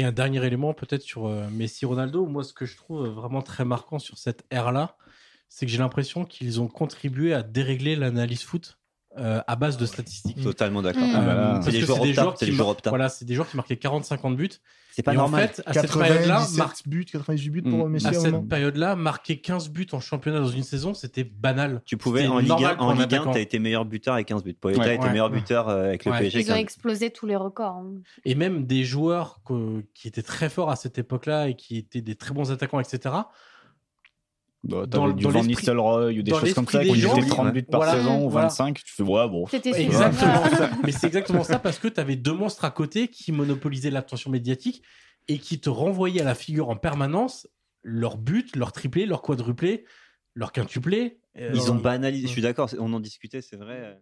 Et un dernier élément, peut-être sur euh, Messi Ronaldo. Moi, ce que je trouve vraiment très marquant sur cette ère-là, c'est que j'ai l'impression qu'ils ont contribué à dérégler l'analyse foot euh, à base de statistiques. Totalement d'accord. Mmh. Ah bah C'est joueurs des joueurs c'est qui mar-. Voilà, c'est des joueurs qui marquaient 40-50 buts. C'est pas et normal. en fait, à cette période-là, 97 mar- buts, 98 buts pour Mm. Messi à cette période-là, marquer 15 buts en championnat dans une saison, c'était banal. Tu pouvais en Ligue normal 1, pour en Ligue 1, attaquant. t'as été meilleur buteur avec 15 buts. Poeta Ouais. était Ouais. meilleur buteur euh, avec le. PSG. Ils ont 15. explosé tous les records. hein. Et même des joueurs que- qui étaient très forts à cette époque-là et qui étaient des très bons attaquants, etc. Bah, Dans- du dans Van Nistelrooy ou des choses comme ça qui oui. 30 buts par Voilà. saison ou Voilà. 25. Tu fais, ouais, bon. Exactement ça. Mais c'est exactement ça parce que tu avais deux monstres à côté qui monopolisaient l'attention médiatique et qui te renvoyaient à la figure en permanence leur but, leur triplé, leur quadruplé, leur quintuplé. Euh, Ils ont banalisé, je suis d'accord, c'est- on en discutait, c'est vrai.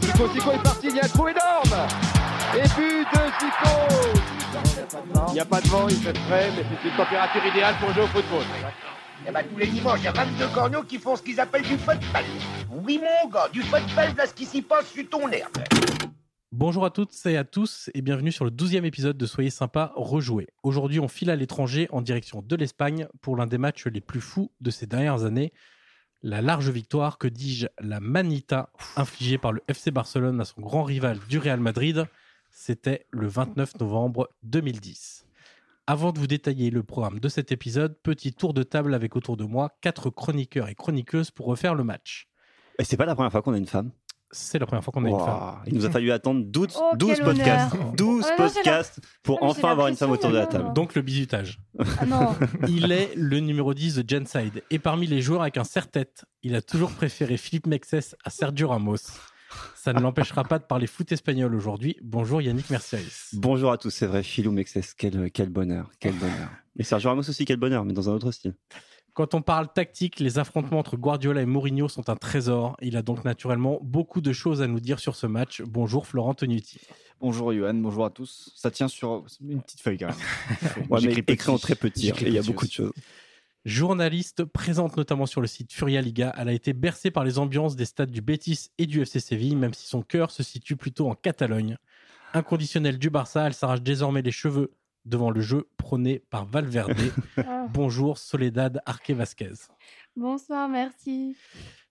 Zico, Zico est parti, il y a un trou énorme Et but de Zico Il n'y a pas de vent, il fait frais, mais c'est une température idéale pour jouer au football. Eh ben, tous les dimanches, il y a 22 corneaux qui font ce qu'ils appellent du football. Oui, mon gars, du football, là, ce qui s'y passe sur ton herbe. Bonjour à toutes et à tous et bienvenue sur le 12e épisode de Soyez sympa, rejouer. Aujourd'hui, on file à l'étranger en direction de l'Espagne pour l'un des matchs les plus fous de ces dernières années. La large victoire, que dis-je, la manita infligée par le FC Barcelone à son grand rival du Real Madrid, c'était le 29 novembre 2010. Avant de vous détailler le programme de cet épisode, petit tour de table avec autour de moi quatre chroniqueurs et chroniqueuses pour refaire le match. Et c'est pas la première fois qu'on a une femme. C'est la première fois qu'on a une Wow. femme. Il nous a fallu attendre 12, Oh, 12 quel podcasts. honneur. 12 Ouais, non, j'ai podcasts pour Ah, enfin avoir une femme autour de la table. Donc le bisutage. Ah non, Il est le numéro 10 de Genside. Et parmi les joueurs avec un serre-tête, il a toujours préféré Philippe Mexès à Sergio Ramos. Ça ne l'empêchera pas de parler foot espagnol aujourd'hui. Bonjour Yannick Mercialis. Bonjour à tous, c'est vrai, Philou Mexès, quel, quel bonheur, quel bonheur. Et Sergio Ramos aussi, quel bonheur, mais dans un autre style. Quand on parle tactique, les affrontements entre Guardiola et Mourinho sont un trésor. Il a donc naturellement beaucoup de choses à nous dire sur ce match. Bonjour Florent Tonuti. Bonjour Johan, bonjour à tous. Ça tient sur une petite feuille quand même. Ouais, J'écris écrit en très petit, hein, il y a beaucoup de choses. Journaliste, présente notamment sur le site Furia Liga, elle a été bercée par les ambiances des stades du Betis et du FC Séville, même si son cœur se situe plutôt en Catalogne. Inconditionnelle du Barça, elle s'arrache désormais les cheveux devant le jeu prôné par Valverde. Ah. Bonjour Soledad Arque Vasquez. bonsoir, merci.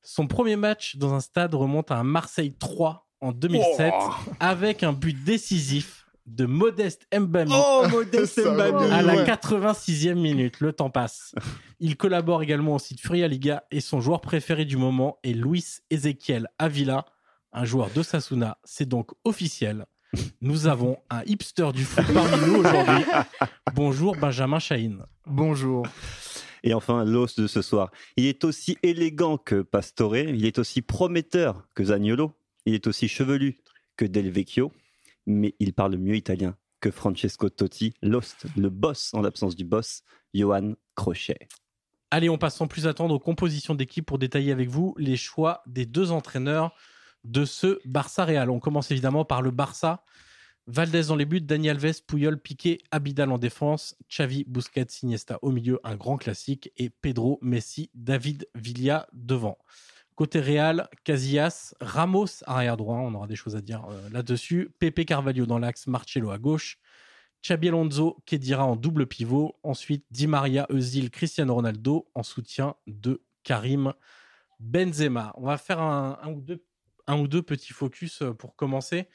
Son premier match dans un stade remonte à un Marseille 3 en 2007 Oh. avec un but décisif de Modeste Mbami Oh, Modeste Mbami. à la Ouais. 86e minute. Le temps passe. Il collabore également au site Furia Liga et son joueur préféré du moment est Luis Ezequiel Avila, un joueur de Sasuna. C'est donc officiel. Nous avons un hipster du foot parmi nous aujourd'hui. Bonjour Benjamin Chahine. Bonjour. Et enfin, l'os de ce soir. Il est aussi élégant que Pastore, il est aussi prometteur que Zaniolo, il est aussi chevelu que Del Vecchio, mais il parle mieux italien que Francesco Totti, l'host, le boss en l'absence du boss, Johan Crochet. Allez, on passe sans plus attendre aux compositions d'équipe pour détailler avec vous les choix des deux entraîneurs de ce Barça Real. On commence évidemment par le Barça. Valdez dans les buts, Dani Alves, Puyol, Piqué, Abidal en défense, Xavi, Busquets, Iniesta au milieu, un grand classique, et Pedro, Messi, David, Villa devant. Côté Real, Casillas, Ramos arrière droit, on aura des choses à dire euh, là-dessus, Pepe Carvalho dans l'axe, Marcelo à gauche, Xabi Kedira en double pivot. Ensuite, Di Maria, Özil, Cristiano Ronaldo en soutien de Karim Benzema. On va faire un ou, deux, un ou deux petits focus euh, pour commencer.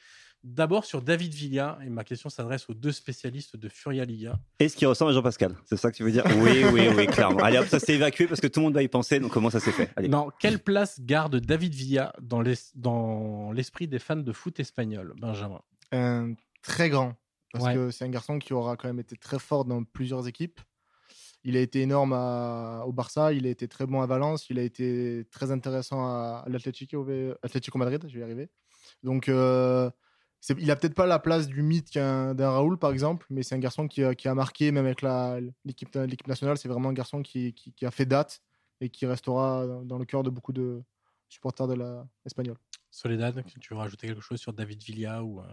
D'abord sur David Villa, et ma question s'adresse aux deux spécialistes de Furia Liga. Est-ce qu'il ressemble à Jean-Pascal C'est ça que tu veux dire? Oui, oui, oui, clairement. Allez hop, ça s'est évacué parce que tout le monde va y penser, donc comment ça s'est fait? Allez. Non, quelle place garde David Villa dans l'es- dans l'esprit des fans de foot espagnol, Benjamin? Un très grand. Parce Ouais. que c'est un garçon qui aura quand même été très fort dans plusieurs équipes. Il a été énorme à- au Barça, il a été très bon à Valence, il a été très intéressant à, à l'Atlético Atlético Madrid, je vais y arriver. Donc, euh, il a peut-être pas la place du mythe d'un Raoul, par exemple, mais c'est un garçon qui a, qui a marqué, même avec l'équipe nationale, c'est vraiment un garçon qui, qui- qui a fait date et qui restera dans- le cœur de beaucoup de supporters de la espagnole. Soledad, tu veux rajouter quelque chose sur David Villa ou, euh,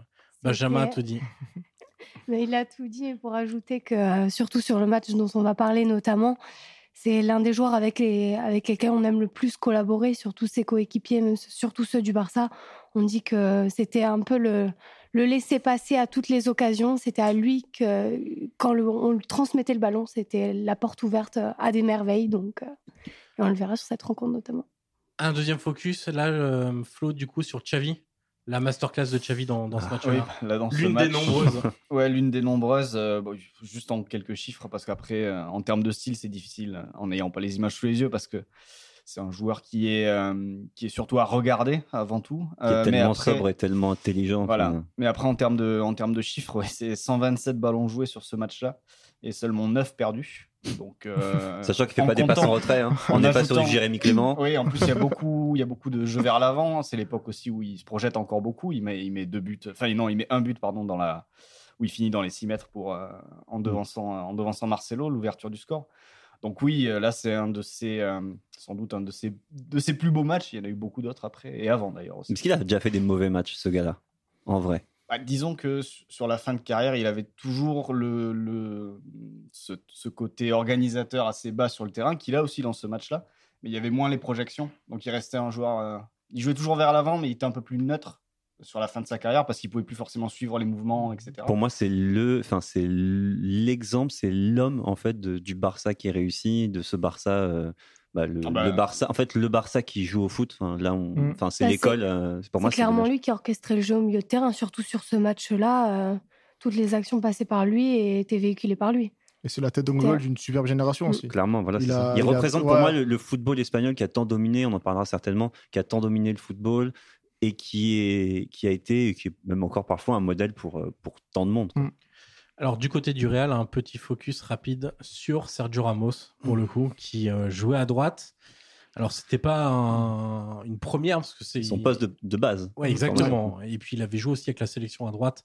Benjamin dit. Mais il a tout dit et pour ajouter que, euh, surtout sur le match dont on va parler notamment, c'est l'un des joueurs avec, les, avec lesquels on aime le plus collaborer, surtout ses coéquipiers, surtout ceux du Barça. On dit que c'était un peu le, le laisser passer à toutes les occasions. C'était à lui que, quand on lui transmettait le ballon, c'était la porte ouverte à des merveilles. Donc, euh, on le verra sur cette rencontre notamment. Un deuxième focus, là, euh, Flo, du coup, sur Xavi. La masterclass de Xavi dans, dans ce Ah, match-là. Oui, là, dans ce L'une des nombreuses. Ouais, l'une des nombreuses. euh, bon, juste en quelques chiffres, parce qu'après, euh, en termes de style, c'est difficile euh, en n'ayant pas les images sous les yeux, parce que c'est un joueur qui est, euh, qui est surtout à regarder avant tout. Qui est mais tellement après- sobre et tellement intelligent. Voilà. Mais après, en termes de, en termes de chiffres, ouais, c'est 127 ballons joués sur ce match-là et seulement 9 perdus. Donc, euh, Sachant qu'il fait en pas des passes en retrait. hein. en On n'est pas sur du Jérémy Clément. Oui, en plus, il y a beaucoup, il y a beaucoup de jeux vers l'avant. C'est l'époque aussi où il se projette encore beaucoup. Il met, il met deux buts, enfin, non, il met un but, pardon, dans la, où il finit dans les 6 mètres pour, euh, en, devançant, en devançant Marcelo, l'ouverture du score. Donc, oui, euh, là, c'est un de ses, euh, sans doute un de ses, de ses plus beaux matchs. Il y en a eu beaucoup d'autres après et avant d'ailleurs aussi. Est-ce qu'il a déjà fait des mauvais matchs, ce gars-là? En vrai. Bah, disons que su- sur la fin de carrière, il avait toujours ce, côté organisateur assez bas sur le terrain, qu'il a aussi dans ce match-là. Mais il y avait moins les projections. Donc il restait un joueur. euh, il jouait toujours vers l'avant, mais il était un peu plus neutre sur la fin de sa carrière parce qu'il pouvait plus forcément suivre les mouvements, etc. Pour moi, c'est le, c'est l'exemple, c'est l'homme en fait du Barça qui réussit, de ce Barça, euh, bah, le, Ah bah. le Barça, en fait, le Barça qui joue au foot. Là, on- Mm. enfin, c'est Bah, l'école. euh, pour C'est moi, c'est clairement lui qui a orchestré le jeu au milieu de terrain, surtout sur ce match-là. euh, toutes les actions passées par lui et étaient véhiculées par lui. Et c'est la tête Ouais. d'une superbe génération Mm. aussi. Clairement, voilà. Il c'est a- ça. Il, il a- représente pour ouais. moi le, le football espagnol qui a tant dominé. On en parlera certainement, qui a tant dominé le football et qui est, qui a été, et qui est même encore parfois un modèle pour euh, pour tant de monde. Mm. Alors, du côté du Real, un petit focus rapide sur Sergio Ramos, pour le coup, qui euh, jouait à droite. Alors, c'était pas un- une première, parce que c'est. Son poste de, de base. Ouais, exactement. Et puis, il avait joué aussi avec la sélection à droite.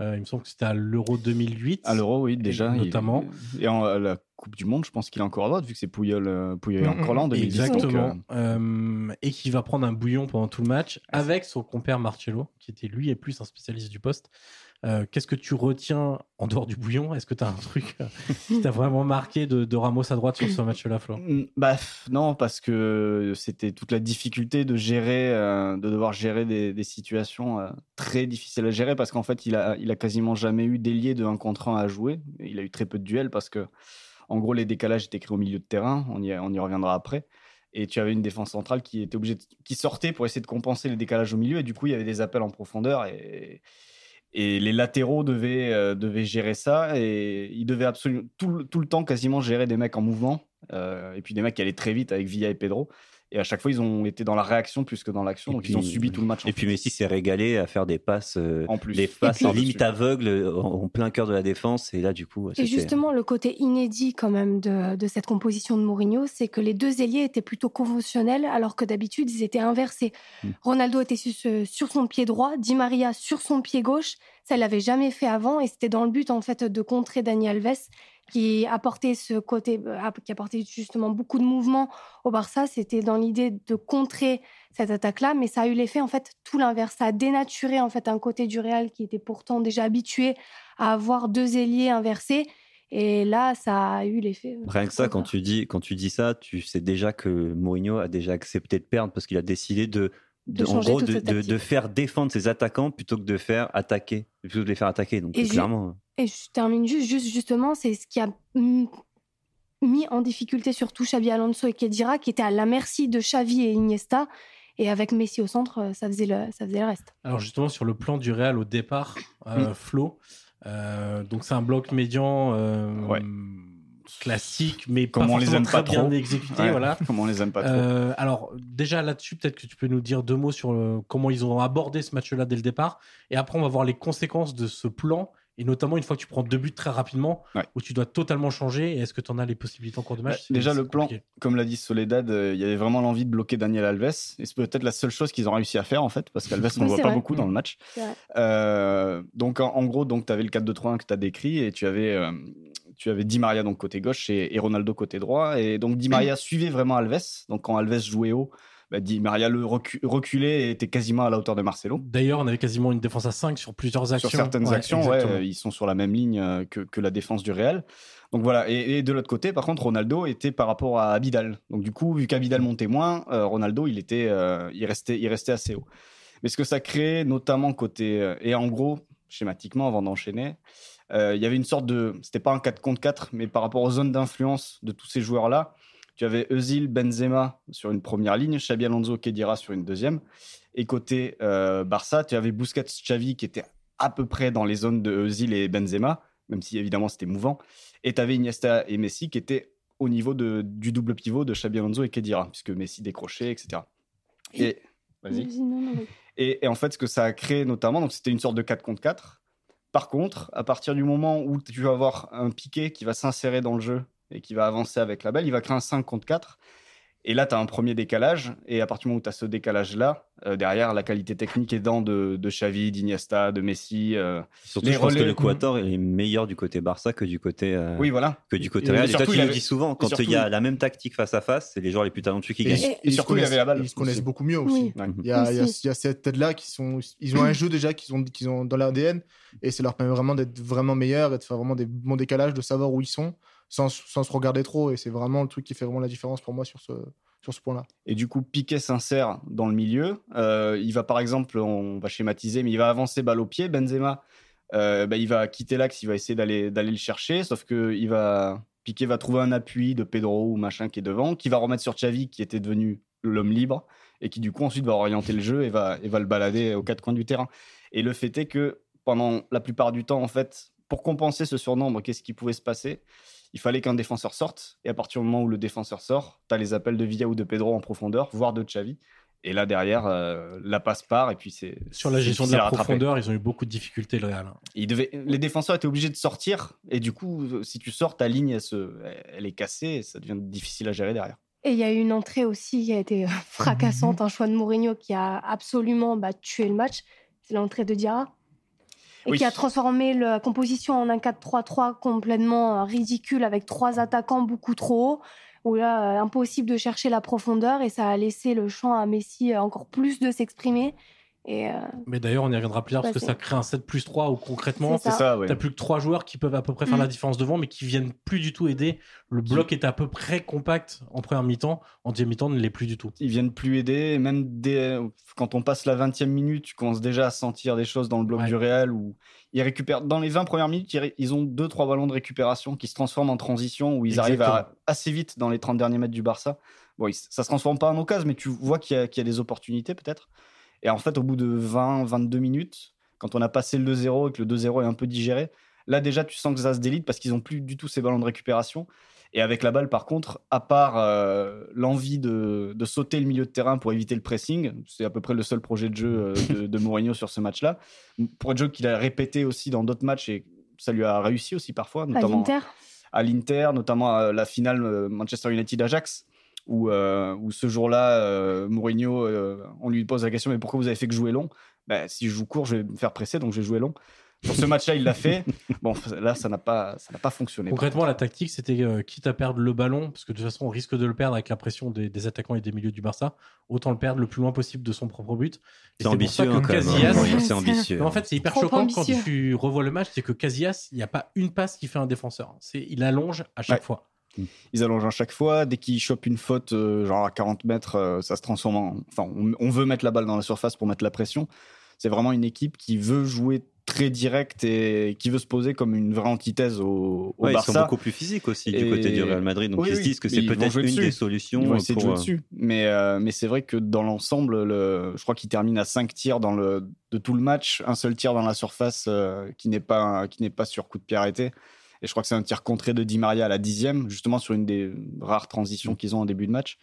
Euh, il me semble que c'était à l'Euro 2008. À l'Euro, oui, déjà. il- notamment. et en, à la Coupe du Monde, je pense qu'il est encore à droite, vu que c'est Pouyol, euh, Pouyol est Mm, encore là en 2010. donc, Exactement. euh, Euh, et qui va prendre un bouillon pendant tout le match avec son compère Marcello, qui était lui et plus un spécialiste du poste. Euh, Qu'est-ce que tu retiens en dehors du bouillon? Est-ce que tu as un truc euh, qui t'a vraiment marqué de, Ramos à droite sur ce match-là, Flo? Mm, Bah non, parce que c'était toute la difficulté de gérer, euh, de devoir gérer des, situations très difficiles à gérer parce qu'en fait, il a, il a quasiment jamais eu d'ailier de 1 contre 1 à jouer. Il a eu très peu de duels parce que, en gros, les décalages étaient créés au milieu de terrain. On y, on y reviendra après. Et tu avais une défense centrale qui était obligée, qui sortait pour essayer de compenser les décalages au milieu. Et du coup, il y avait des appels en profondeur et et les latéraux devaient, euh, devaient gérer ça et ils devaient absolument tout, tout le temps quasiment gérer des mecs en mouvement euh, et puis des mecs qui allaient très vite avec Villa et Pedro. Et à chaque fois, ils ont été dans la réaction plus que dans l'action, donc puis- ils ont subi tout le match. Et puis fait. Messi s'est régalé à faire des passes, euh, en plus. des passes puis- limite aveugles en, en plein cœur de la défense. Et là, du coup, Et justement, le côté inédit quand même de, de cette composition de Mourinho, c'est que les deux ailiers étaient plutôt conventionnels, alors que d'habitude, ils étaient inversés. Mm. Ronaldo était sur, son pied droit, Di Maria sur son pied gauche. Ça, il l'avait jamais fait avant, et c'était dans le but en fait de contrer Dani Alves, qui apportait ce côté, euh, qui apportait justement beaucoup de mouvement au Barça. C'était dans l'idée de contrer cette attaque-là, mais ça a eu l'effet en fait tout l'inverse. Ça a dénaturé en fait un côté du Real qui était pourtant déjà habitué à avoir deux ailiers inversés. Et là, ça a eu l'effet. euh, Rien que ça, quand tu dis, quand tu dis ça, tu sais déjà que Mourinho a déjà accepté de perdre parce qu'il a décidé de, De en gros, de, faire défendre ses attaquants plutôt que de faire attaquer, plutôt que de les faire attaquer. Donc Et ju- clairement, Et je termine juste, juste justement, c'est ce qui a mm, mis en difficulté surtout Xabi Alonso et Kedira, qui étaient à la merci de Xavi et Iniesta. Et avec Messi au centre, euh, ça faisait le, ça faisait le reste. Alors justement sur le plan du Real au départ, euh, Flo, euh, donc c'est un bloc médian euh, Ouais. classique, mais Comme pas on les aime très pas bien trop. exécuté, Ouais, voilà. Comme on les aime pas trop. Euh, alors déjà là-dessus, peut-être que tu peux nous dire deux mots sur le- comment ils ont abordé ce match-là dès le départ, et après on va voir les conséquences de ce plan, et notamment une fois que tu prends deux buts très rapidement, Ouais. où tu dois totalement changer. Est-ce que tu en as les possibilités en cours de match Bah, déjà, le plan, comme l'a dit Soledad, euh, il y avait vraiment l'envie de bloquer Daniel Alves. Et c'est peut-être la seule chose qu'ils ont réussi à faire, en fait, parce qu'Alves, on Oui, ne voit c'est pas vrai. beaucoup dans le match. Euh, donc, en, en gros, donc, tu avais le 4-2-3-1 que tu as décrit et tu avais, euh, tu avais Di Maria donc, côté gauche et, et Ronaldo côté droit. Et donc, Di Maria suivait vraiment Alves. Donc, quand Alves jouait haut, bah, Di Maria le recu- reculait et était quasiment à la hauteur de Marcelo. D'ailleurs, on avait quasiment une défense à 5 sur plusieurs actions. Sur certaines Ouais, actions, ouais, ils sont sur la même ligne euh, que, que la défense du Real. Donc voilà, et, et de l'autre côté, par contre, Ronaldo était par rapport à Abidal. Donc du coup, vu qu'Abidal montait moins, euh, Ronaldo, il, était, euh, il, restait, il restait assez haut. Mais ce que ça crée, notamment côté... et en gros, schématiquement, avant d'enchaîner, euh, il y avait une sorte de... C'était pas un 4 contre 4, mais par rapport aux zones d'influence de tous ces joueurs-là, tu avais Özil, Benzema sur une première ligne, Xabi Alonso, Kedira sur une deuxième. Et côté euh, Barça, tu avais Busquets, Xavi qui était à peu près dans les zones de Özil et Benzema, même si évidemment c'était mouvant. Et tu avais Iniesta et Messi qui étaient au niveau de, du double pivot de Xabi Alonso et Kedira, puisque Messi décrochait, etc. Et, vas-y. En fait, ce que ça a créé notamment, donc c'était une sorte de 4 contre 4. Par contre, à partir du moment où tu vas avoir un piqué qui va s'insérer dans le jeu et qui va avancer avec la balle, il va créer un 5 contre 4. Et là, tu as un premier décalage. Et à partir du moment où tu as ce décalage-là, euh, derrière, la qualité technique aidant de, de Xavi, d'Iniesta, de Messi. euh, Surtout, Les je pense que relais- le Quator est meilleur du côté Barça que du côté, euh, Oui, voilà. que du côté Et Real. Et toi, tu le avait- dis souvent, quand surtout, il y a la même tactique face à face, c'est les joueurs les plus talentueux qui Et, gagnent. et Et ils se surtout, il connaissent- avait la balle Ils se connaissent beaucoup mieux aussi. Oui. Ouais. Il y a, il y a- il y a cette tête-là qui sont, ils ont un jeu déjà qu'ils ont, qu'ils ont dans l'ADN et ça leur permet vraiment d'être vraiment meilleurs et de faire vraiment des bons décalages, de savoir où ils sont sans, se regarder trop. Et c'est vraiment le truc qui fait vraiment la différence pour moi sur ce, sur ce point-là. Et du coup, Piquet s'insère dans le milieu. Euh, il va, par exemple, on va schématiser, mais il va avancer balle au pied. Benzema, euh, bah, il va quitter l'axe, il va essayer d'aller d'aller le chercher, sauf que il va Piquet va trouver un appui de Pedro ou machin qui est devant, qui va remettre sur Xavi, qui était devenu l'homme libre, et qui du coup ensuite va orienter le jeu et va, et va le balader aux quatre coins du terrain. Et le fait est que pendant la plupart du temps, en fait, pour compenser ce surnombre, qu'est-ce qui pouvait se passer? Il fallait qu'un défenseur sorte. Et à partir du moment où le défenseur sort, tu as les appels de Villa ou de Pedro en profondeur, voire de Xavi. Et là, derrière, euh, la passe part. Et puis, c'est. Sur la gestion de la rattraper. profondeur, ils ont eu beaucoup de difficultés, le Real. Ils devaient- Les défenseurs étaient obligés de sortir. Et du coup, si tu sors, ta ligne, elle, se... elle est cassée. Et ça devient difficile à gérer derrière. Et il y a eu une entrée aussi qui a été euh, fracassante, un choix de Mourinho qui a absolument bah, tué le match. C'est l'entrée de Diarra. Et qui a transformé la composition en un 4-3-3 complètement euh, ridicule avec trois attaquants beaucoup trop hauts. Où là, euh, impossible de chercher la profondeur et ça a laissé le champ à Messi euh, encore plus de s'exprimer. Et euh, Mais d'ailleurs, on y reviendra plus tard parce que Bah, ça crée un 7 plus 3 où concrètement, ouais. t'as plus que trois joueurs qui peuvent à peu près faire Mm. la différence devant, mais qui viennent plus du tout aider. Le bloc est à peu près compact en première mi-temps, en deuxième mi-temps ne l'est plus du tout. Ils viennent plus aider. Même dès... quand on passe la 20e minute, tu commences déjà à sentir des choses dans le bloc Ouais. du Real où ils récupèrent. Dans les 20 premières minutes, ils ont 2-3 ballons de récupération qui se transforment en transition où ils arrivent à... Assez vite dans les 30 derniers mètres du Barça. Bon, ça se transforme pas en occasion, mais tu vois qu'il y, a- qu'il y a des opportunités peut-être. Et en fait, au bout de 20-22 minutes, quand on a passé le 2-0 et que le 2-0 est un peu digéré, là déjà tu sens que ça se délite parce qu'ils ont plus du tout ces ballons de récupération. Et avec la balle, par contre, à part euh, l'envie de, de sauter le milieu de terrain pour éviter le pressing, c'est à peu près le seul projet de jeu euh, de, de Mourinho sur ce match-là. Pour être jeu qu'il a répété aussi dans d'autres matchs et ça lui a réussi aussi parfois, notamment l'Inter, à l'Inter, notamment à la finale euh, Manchester United-Ajax, où, euh, où ce jour-là, euh, Mourinho, euh, on lui pose la question Mais pourquoi vous avez fait que jouer long? Ben, Si je joue court, je vais me faire presser, donc je vais jouer long. Sur ce match-là, il l'a fait. Bon, là, ça n'a pas, ça n'a pas fonctionné. Concrètement, la tactique, c'était euh, quitte à perdre le ballon, parce que de toute façon, on risque de le perdre avec la pression des, des attaquants et des milieux du Barça, autant le perdre le plus loin possible de son propre but. Et C'est pour ambitieux, ça hein, que. Casillas- hein, C'est- C'est ambitieux. Mais en fait, c'est hyper Trop choquant ambitieux. quand tu revois le match, c'est que Casillas, il n'y a pas une passe qui fait un défenseur. C'est, il allonge à chaque Ouais. fois. Ils allongent à chaque fois. Dès qu'ils chopent une faute, euh, genre à 40 mètres, euh, ça se transforme en. Enfin, on, on veut mettre la balle dans la surface pour mettre la pression. C'est vraiment une équipe qui veut jouer très direct et qui veut se poser comme une vraie antithèse au, au Ouais, ils Barça. sont beaucoup plus physiques aussi du côté du Real Madrid. Donc Oui, ils se oui, disent que c'est peut-être jouer une dessus. des solutions. Ils vont essayer de pour, jouer euh, dessus. Mais, euh, mais c'est vrai que dans l'ensemble, le, je crois qu'il termine à 5 tirs dans le, de tout le match, un seul tir dans la surface euh, qui n'est pas, qui n'est pas sur coup de pied arrêté. Et je crois que c'est un tir contré de Di Maria à la dixième, justement sur une des rares transitions qu'ils ont en début de match.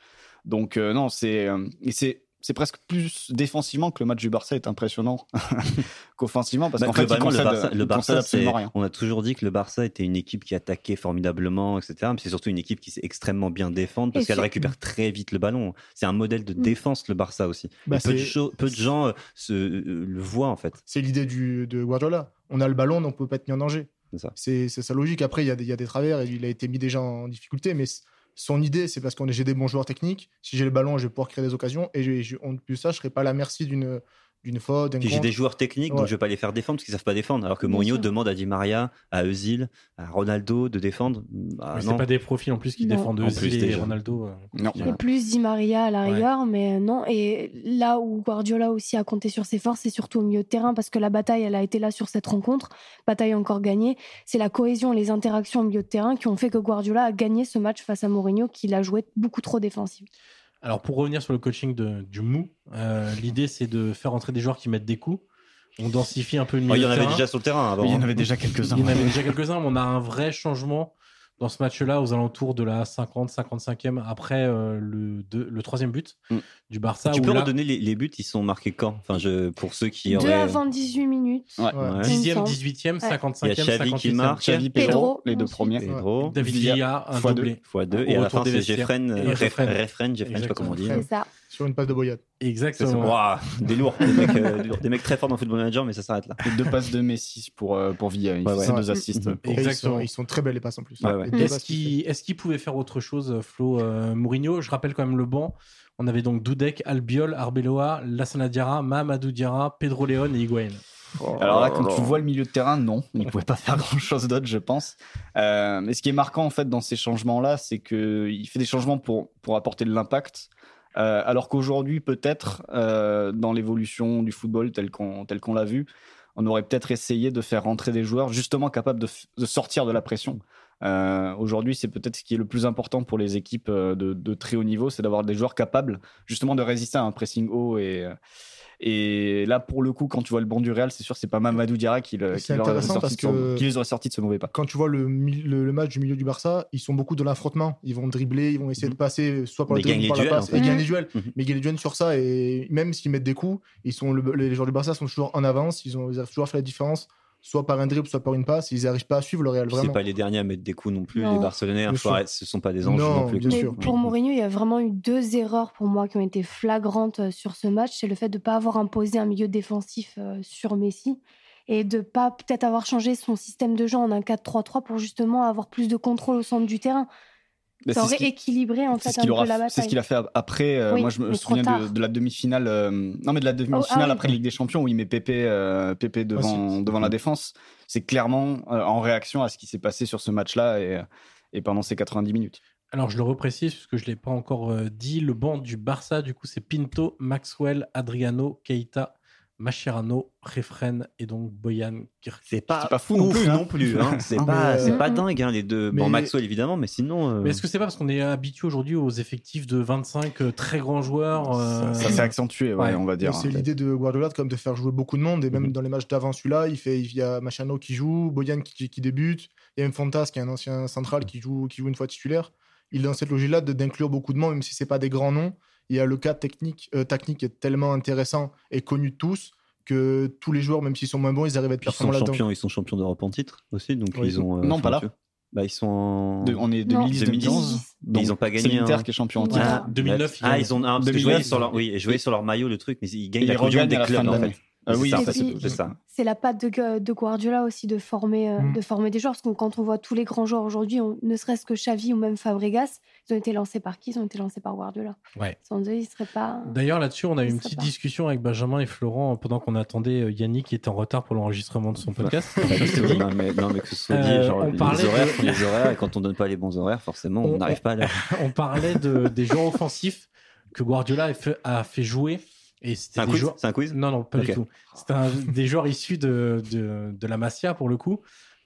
Donc euh, non, c'est euh, c'est c'est presque plus défensivement que le match du Barça est impressionnant qu'offensivement parce Bah, qu'en fait, le Barça, le Barça, rien. on a toujours dit que le Barça était une équipe qui attaquait formidablement, etc. Mais c'est surtout une équipe qui sait extrêmement bien défendre parce qu'elle récupère très vite le ballon. C'est un modèle de Mm. défense, le Barça aussi. Bah, peu, de peu gens euh, se, euh, le voient en fait. C'est l'idée de Guardiola. On a le ballon, donc on peut pas être mis en danger. C'est sa logique. Après, il y, a des- y a des travers et il a été mis déjà en difficulté, mais son idée, c'est parce qu'on j'ai des bons joueurs techniques. Si j'ai le ballon, je vais pouvoir créer des occasions. Et je, je- en plus ça, je serai pas à la merci d'une d'une faute, d'un Puis j'ai des joueurs techniques, donc Ouais. je vais pas les faire défendre parce qu'ils savent pas défendre. Alors que Mourinho demande à Di Maria, à Özil, à Ronaldo de défendre. Bah, Mais c'est non. pas des profils en plus qui Non. défendent En Özil plus, et déjà. Ronaldo. euh, Non. Et plus Di Maria à la Ouais. rigueur, mais non. Et là où Guardiola aussi a compté sur ses forces, c'est surtout au milieu de terrain, parce que la bataille, elle a été là sur cette rencontre, bataille encore gagnée. C'est la cohésion, les interactions au milieu de terrain qui ont fait que Guardiola a gagné ce match face à Mourinho, qu'il a joué beaucoup trop défensif. Alors pour revenir sur le coaching de- du mou, euh, l'idée c'est de faire entrer des joueurs qui mettent des coups. On densifie un peu le Oh, milieu il y en avait terrain. déjà sur le terrain avant. Il y en hein. avait déjà quelques-uns. Il y en avait déjà quelques-uns, mais on a un vrai changement dans ce match-là aux alentours de la 50-55e après euh, le, deux- le troisième but Mm. du Barça. Tu peux là, redonner les, les buts, ils sont marqués quand? Enfin, je, pour ceux qui auraient. avant 18 minutes. Ouais. Ouais. Ouais. 10e, semble. 18e, Ouais. 55e, Il y a Xavi qui 58e. marque. Xavi, Pedro, Pedro, les deux premiers. Pedro, David Villa, un fois deux. doublé. fois deux. Au Et à la fin, c'est. Jeffren, Jeffren, je sais pas comment on dit. C'est ça. Sur une passe de Boyat. Exactement. Ouah, des lourds, des mecs, euh, des lourds. Des mecs très forts dans Football Manager, mais ça s'arrête là. Et deux passes de Messi pour, euh, pour Villa. Il Ouais, fait ouais. ses Ouais. deux assists. Mhm. Et ils Exactement. sont, ils sont très belles les passes en plus. Ouais, ouais. Les deux Est-ce passes qu'il fait. qu'il est qu'il pouvait faire autre chose, Flo euh, Mourinho? Je rappelle quand même le banc. On avait donc Dudek, Albiol, Arbeloa, Lassana Diarra, Mahamadou Diarra, Pedro Leon et Higuain. Alors là, quand tu vois le milieu de terrain, non, il ne pouvait pas faire grand-chose d'autre, je pense. Euh, mais ce qui est marquant en fait dans ces changements-là, c'est que il fait des changements pour pour apporter de l'impact, euh, alors qu'aujourd'hui peut-être euh, dans l'évolution du football tel qu'on l'a vu, on aurait peut-être essayé de faire rentrer des joueurs justement capables de, de sortir de la pression. Euh, Aujourd'hui, c'est peut-être ce qui est le plus important pour les équipes euh, de, de très haut niveau, c'est d'avoir des joueurs capables justement de résister à un pressing haut et euh, et là, pour le coup, quand tu vois le banc du Real, c'est sûr, c'est pas Mamadou Diarra qui, le, C'est qui leur sorti parce que- qui les aurait sortis de ce mauvais pas. Quand tu vois le, mi- le, le match du milieu du Barça, ils sont beaucoup dans l'affrontement. Ils vont dribbler, ils vont essayer de passer soit par le dribble, par la les passe. en ils fait. duels. Mhm. Mais ils gagnent les duels sur ça. Et même s'ils mettent des coups, ils sont le- les joueurs du Barça sont toujours en avance. Ils, ont, ils arrivent toujours à faire la différence, soit par un dribble, soit par une passe. Ils n'arrivent pas à suivre le Real vraiment. C'est pas les derniers à mettre des coups non plus. Non. Les Barcelonais, arrêter, ce sont pas des anges Non, non, plus. bien Mais sûr. pour Mourinho, il y a vraiment eu deux erreurs pour moi qui ont été flagrantes euh, sur ce match. C'est le fait de ne pas avoir imposé un milieu défensif euh, sur Messi et de pas peut-être avoir changé son système de jeu en un 4-3-3 pour justement avoir plus de contrôle au centre du terrain. Mais Ça c'est aurait qui- équilibré en fait ce un qu'il peu la c'est ce bataille. qu'il a fait après. euh, Oui, moi, je me mais trop souviens de, tard. de la demi-finale. euh, non, mais de la demi-finale ah oui. après Ligue des Champions où il met Pépé, euh, Pépé devant, devant la défense. C'est clairement euh, en réaction à ce qui s'est passé sur ce match-là et, et pendant ces 90 minutes. Alors je le reprécise parce que je l'ai pas encore euh, dit. Le banc du Barça, du coup, c'est Pinto, Maxwell, Adriano, Keita, Mascherano, Refren et donc Boyan Kirk. C'est pas, C'est pas fou non plus, hein. non plus. hein. C'est pas, euh, pas dingue hein, les deux. Bon, Maxwell évidemment, mais sinon. euh, Mais est-ce que c'est pas parce qu'on est habitué aujourd'hui aux effectifs de 25 euh, très grands joueurs euh, Ça s'est accentué, ouais, ouais. on va dire. C'est l'idée de Guardiola comme de faire jouer beaucoup de monde et même Mhm. dans les matchs d'avant celui-là, il fait il y a Machano qui joue, Boyan qui, qui débute, il y a même Fontas qui est un ancien central qui joue qui joue une fois titulaire. Il est dans cette logique-là d'inclure beaucoup de monde même si c'est pas des grands noms. Il y a le cas technique euh, technique est tellement intéressant et connu de tous que tous les joueurs même s'ils sont moins bons, ils arrivent à être Puis ils sont performants là-dedans. champions, ils sont champions d'Europe en titre aussi, donc Oui. ils ont. euh, Non, pas là. Bah ils sont. en- De- on est Non. 2010-2011. Mais ils ont pas C'est gagné. l'Inter hein. qui est champion en titre. Ah, 2009, Ah, ils ont. Ah, parce que je 2009, voyais sur leur, oui, je voyais sur leur maillot le truc, mais ils gagnent Et la Coupe du Monde regagnent des clubs en fait. Ah C'est oui, ça. La patte de, Gu- de Guardiola aussi de former, euh, Mm. de former des joueurs. Parce que quand on voit tous les grands joueurs aujourd'hui, on- ne serait-ce que Xavi ou même Fabregas, ils ont été lancés par qui? Ils ont été lancés par Guardiola. Ouais. Sans eux, ils ne seraient pas. D'ailleurs, là-dessus, on a eu une petite pas. discussion avec Benjamin et Florent pendant qu'on attendait euh, Yannick qui était en retard pour l'enregistrement de son podcast. non, mais, non, mais que ce soit dit, Euh, genre, on les parlait horaires de- sont les horaires, et quand on donne pas les bons horaires, forcément, on n'arrive pas à on parlait de, des joueurs offensifs que Guardiola a fait, a fait jouer. Et C'est c'était un des quiz joueurs. C'est un quiz Non, non, pas du tout. C'était un- des joueurs issus de, de, de la Masia, pour le coup.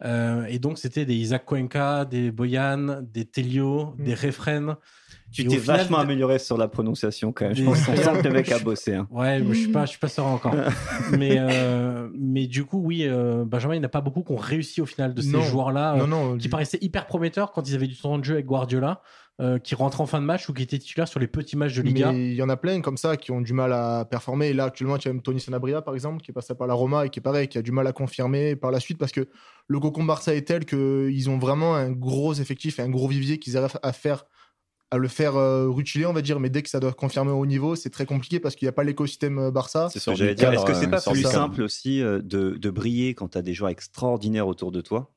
Euh, et donc, c'était des Isaac Cuenca, des Boyan, des Telio, Mm. des Refren. Tu t'es final, vachement amélioré sur la prononciation quand même. Je pense qu'on sent que le mec a bossé. hein. Ouais, mais je suis pas, je suis pas serein encore. mais, euh, mais du coup, oui, euh, Benjamin, il n'y en a pas beaucoup qui ont réussi au final de ces Non. joueurs-là, euh, qui du- paraissaient hyper prometteurs quand ils avaient du temps de jeu avec Guardiola, euh, qui rentrent en fin de match ou qui étaient titulaires sur les petits matchs de Liga. Il y en a plein comme ça qui ont du mal à performer. Et là, actuellement, tu as même Tony Sanabria, par exemple, qui est passé par la Roma et qui est pareil, qui a du mal à confirmer par la suite parce que le cocon Barça est tel qu'ils ont vraiment un gros effectif et un gros vivier qu'ils arrivent à faire à le faire euh, rutiler, on va dire, mais dès que ça doit confirmer au niveau, c'est très compliqué parce qu'il n'y a pas l'écosystème euh, Barça. C'est ce que j'allais dire. Est-ce que c'est euh, pas plus simple aussi de, de briller quand tu as des joueurs extraordinaires autour de toi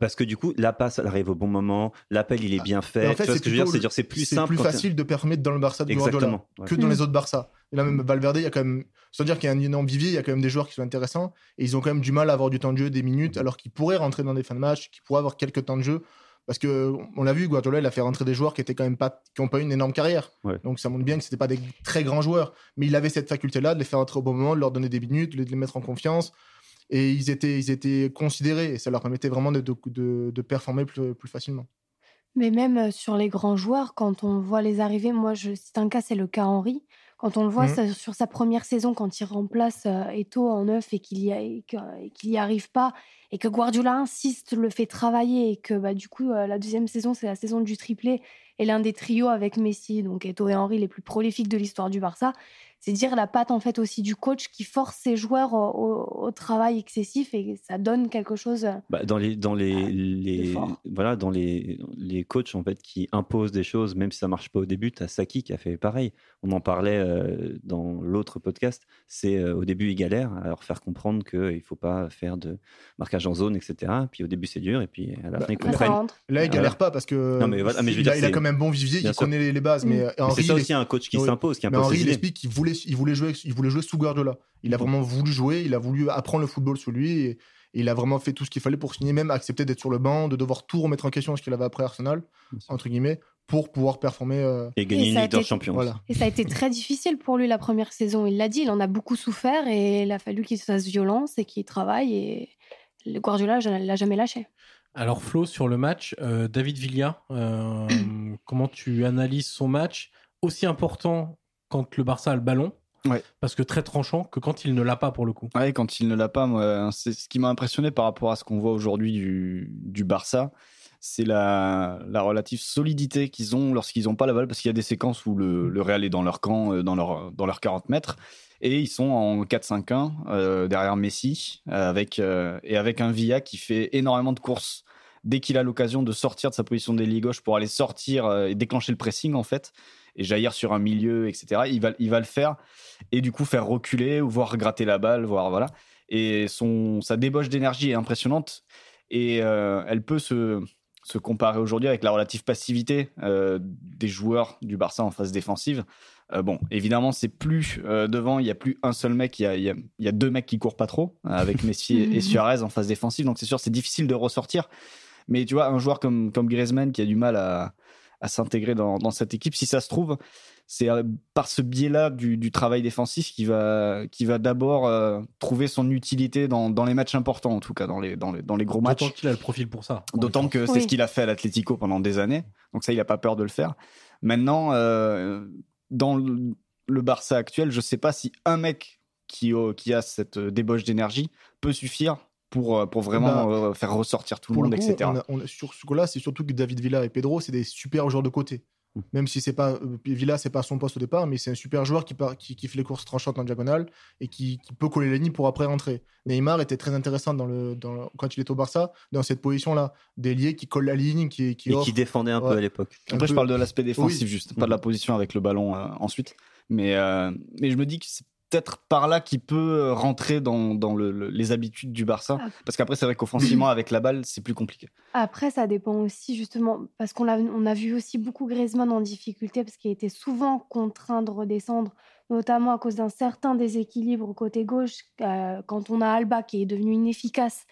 Parce que du coup, la passe, elle arrive au bon moment, l'appel, il est bien fait. En fait, tu vois c'est ce que je veux dire? c'est plus c'est simple. plus quand- facile de permettre dans le Barça de Guardiola ouais. que dans Mm. les autres Barça. Et là, même Valverde, il y a quand même, sans dire qu'il y a un énorme vivier, il y a quand même des joueurs qui sont intéressants et ils ont quand même du mal à avoir du temps de jeu, des minutes, alors qu'ils pourraient rentrer dans des fins de match, qu'ils pourraient avoir quelques temps de jeu. Parce que on l'a vu, Guardiola, il a fait rentrer des joueurs qui étaient quand même pas, qui n'ont pas eu une énorme carrière. Ouais. Donc ça montre bien que c'était pas des très grands joueurs, mais il avait cette faculté-là de les faire rentrer au bon moment, de leur donner des minutes, de les mettre en confiance. Et ils étaient, ils étaient considérés et ça leur permettait vraiment de, de, de- de performer plus, plus facilement. Mais même euh, sur les grands joueurs, quand on voit les arriver, moi, je, c'est un cas, c'est le cas Henry. Quand on le voit ça- sur sa première saison, quand il remplace euh, Eto'o en neuf et qu'il y, a- et que- et qu'il y arrive pas, et que Guardiola insiste, le fait travailler, et que bah, du coup, euh, la deuxième saison, c'est la saison du triplé, et l'un des trios avec Messi, donc Eto'o et Henry, les plus prolifiques de l'histoire du Barça, c'est dire la patte en fait aussi du coach qui force ses joueurs au, au- au travail excessif, et ça donne quelque chose. euh, Bah, dans les dans les, les fort. voilà dans les les coachs en fait qui imposent des choses même si ça marche pas au début t'as Saki qui a fait pareil on en parlait euh, dans l'autre podcast c'est euh, au début il galère à leur faire comprendre que il faut pas faire de marquage en zone etc puis au début c'est dur et puis à la Bah, fin ils comprennent. Là, il galère pas parce que Non, mais voilà, mais je il, a, dire, il a quand même bon vivier, Bien il sûr. connaît les, les bases. Mm. Mais Mais Henry, c'est ça il aussi un coach qui Oui. s'impose qui Mais impose Henry, ses il explique qu'il voulait, il voulait jouer, il voulait jouer sous Guardiola. Il a vraiment voulu jouer, il a voulu apprendre le football sous lui et, et il a vraiment fait tout ce qu'il fallait pour signer, même accepter d'être sur le banc, de devoir tout remettre en question ce qu'il avait après Arsenal, entre guillemets, pour pouvoir performer. euh, et gagner Et une été- Champions voilà. Et ça a été très difficile pour lui la première saison. Il l'a dit, il en a beaucoup souffert et il a fallu qu'il se fasse violence et qu'il travaille. Et le Guardiola je- l'a jamais lâché. Alors Flo, sur le match, euh, David Villa, euh, comment tu analyses son match? Aussi important quand le Barça a le ballon, Ouais. parce que très tranchant que quand il ne l'a pas pour le coup. Ouais, quand il ne l'a pas, moi, c'est ce qui m'a impressionné par rapport à ce qu'on voit aujourd'hui du, du Barça, c'est la, la relative solidité qu'ils ont lorsqu'ils n'ont pas la balle, parce qu'il y a des séquences où le, le Real est dans leur camp, euh, dans leur, dans leurs 40 mètres, et ils sont en 4-5-1 euh, derrière Messi, euh, avec, euh, et avec un Villa qui fait énormément de courses. Dès qu'il a l'occasion de sortir de sa position d'ailier gauche pour aller sortir et déclencher le pressing, en fait, et jaillir sur un milieu, etc., il va, il va le faire et du coup faire reculer ou voir gratter la balle, voir voilà. Et son sa débauche d'énergie est impressionnante et euh, elle peut se se comparer aujourd'hui avec la relative passivité euh, des joueurs du Barça en phase défensive. Euh, bon, évidemment, c'est plus euh, devant, il y a plus un seul mec, il y a, y a- y a deux mecs qui courent pas trop, avec Messi et, et Suarez en phase défensive. Donc c'est sûr, c'est difficile de ressortir. Mais tu vois, un joueur comme, comme Griezmann qui a du mal à, à s'intégrer dans, dans cette équipe, si ça se trouve, c'est euh, par ce biais-là du, du travail défensif qui va, qui va d'abord euh, trouver son utilité dans, dans les matchs importants, en tout cas dans les, dans les, dans les gros matchs. D'autant qu'il a le profil pour ça. D'autant que c'est Oui. ce qu'il a fait à l'Atlético pendant des années. Donc ça, il n'a pas peur de le faire. Maintenant, euh, dans le, le Barça actuel, je ne sais pas si un mec qui, euh, qui a cette débauche d'énergie peut suffire pour, euh, pour vraiment euh, faire ressortir tout le monde, coup, etc. on a- on a- sur ce coup-là, c'est surtout que David Villa et Pedro, c'est des super joueurs de côté. Mm. Même si c'est pas euh, Villa, c'est pas son poste au départ, mais c'est un super joueur qui, part- qui, qui fait les courses tranchantes en diagonale et qui, qui peut coller les lignes pour après rentrer. Neymar était très intéressant dans le, dans le- quand il est au Barça, dans cette position-là, d'ailier qui colle la ligne, qui, qui et qui défendait un peu à l'époque Après, je parle de l'aspect défensif, Oui. juste, pas de la position avec le ballon euh, ensuite. Mais, euh, mais je me dis que c'est peut-être par là qu'il peut euh, rentrer dans, dans le- le- les habitudes du Barça. Ah. Parce qu'après, c'est vrai qu'offensivement, avec la balle, c'est plus compliqué. Après, ça dépend aussi justement, parce qu'on on a vu aussi beaucoup Griezmann en difficulté, parce qu'il était souvent contraint de redescendre, notamment à cause d'un certain déséquilibre côté gauche, euh, quand on a Alba qui est devenu inefficace,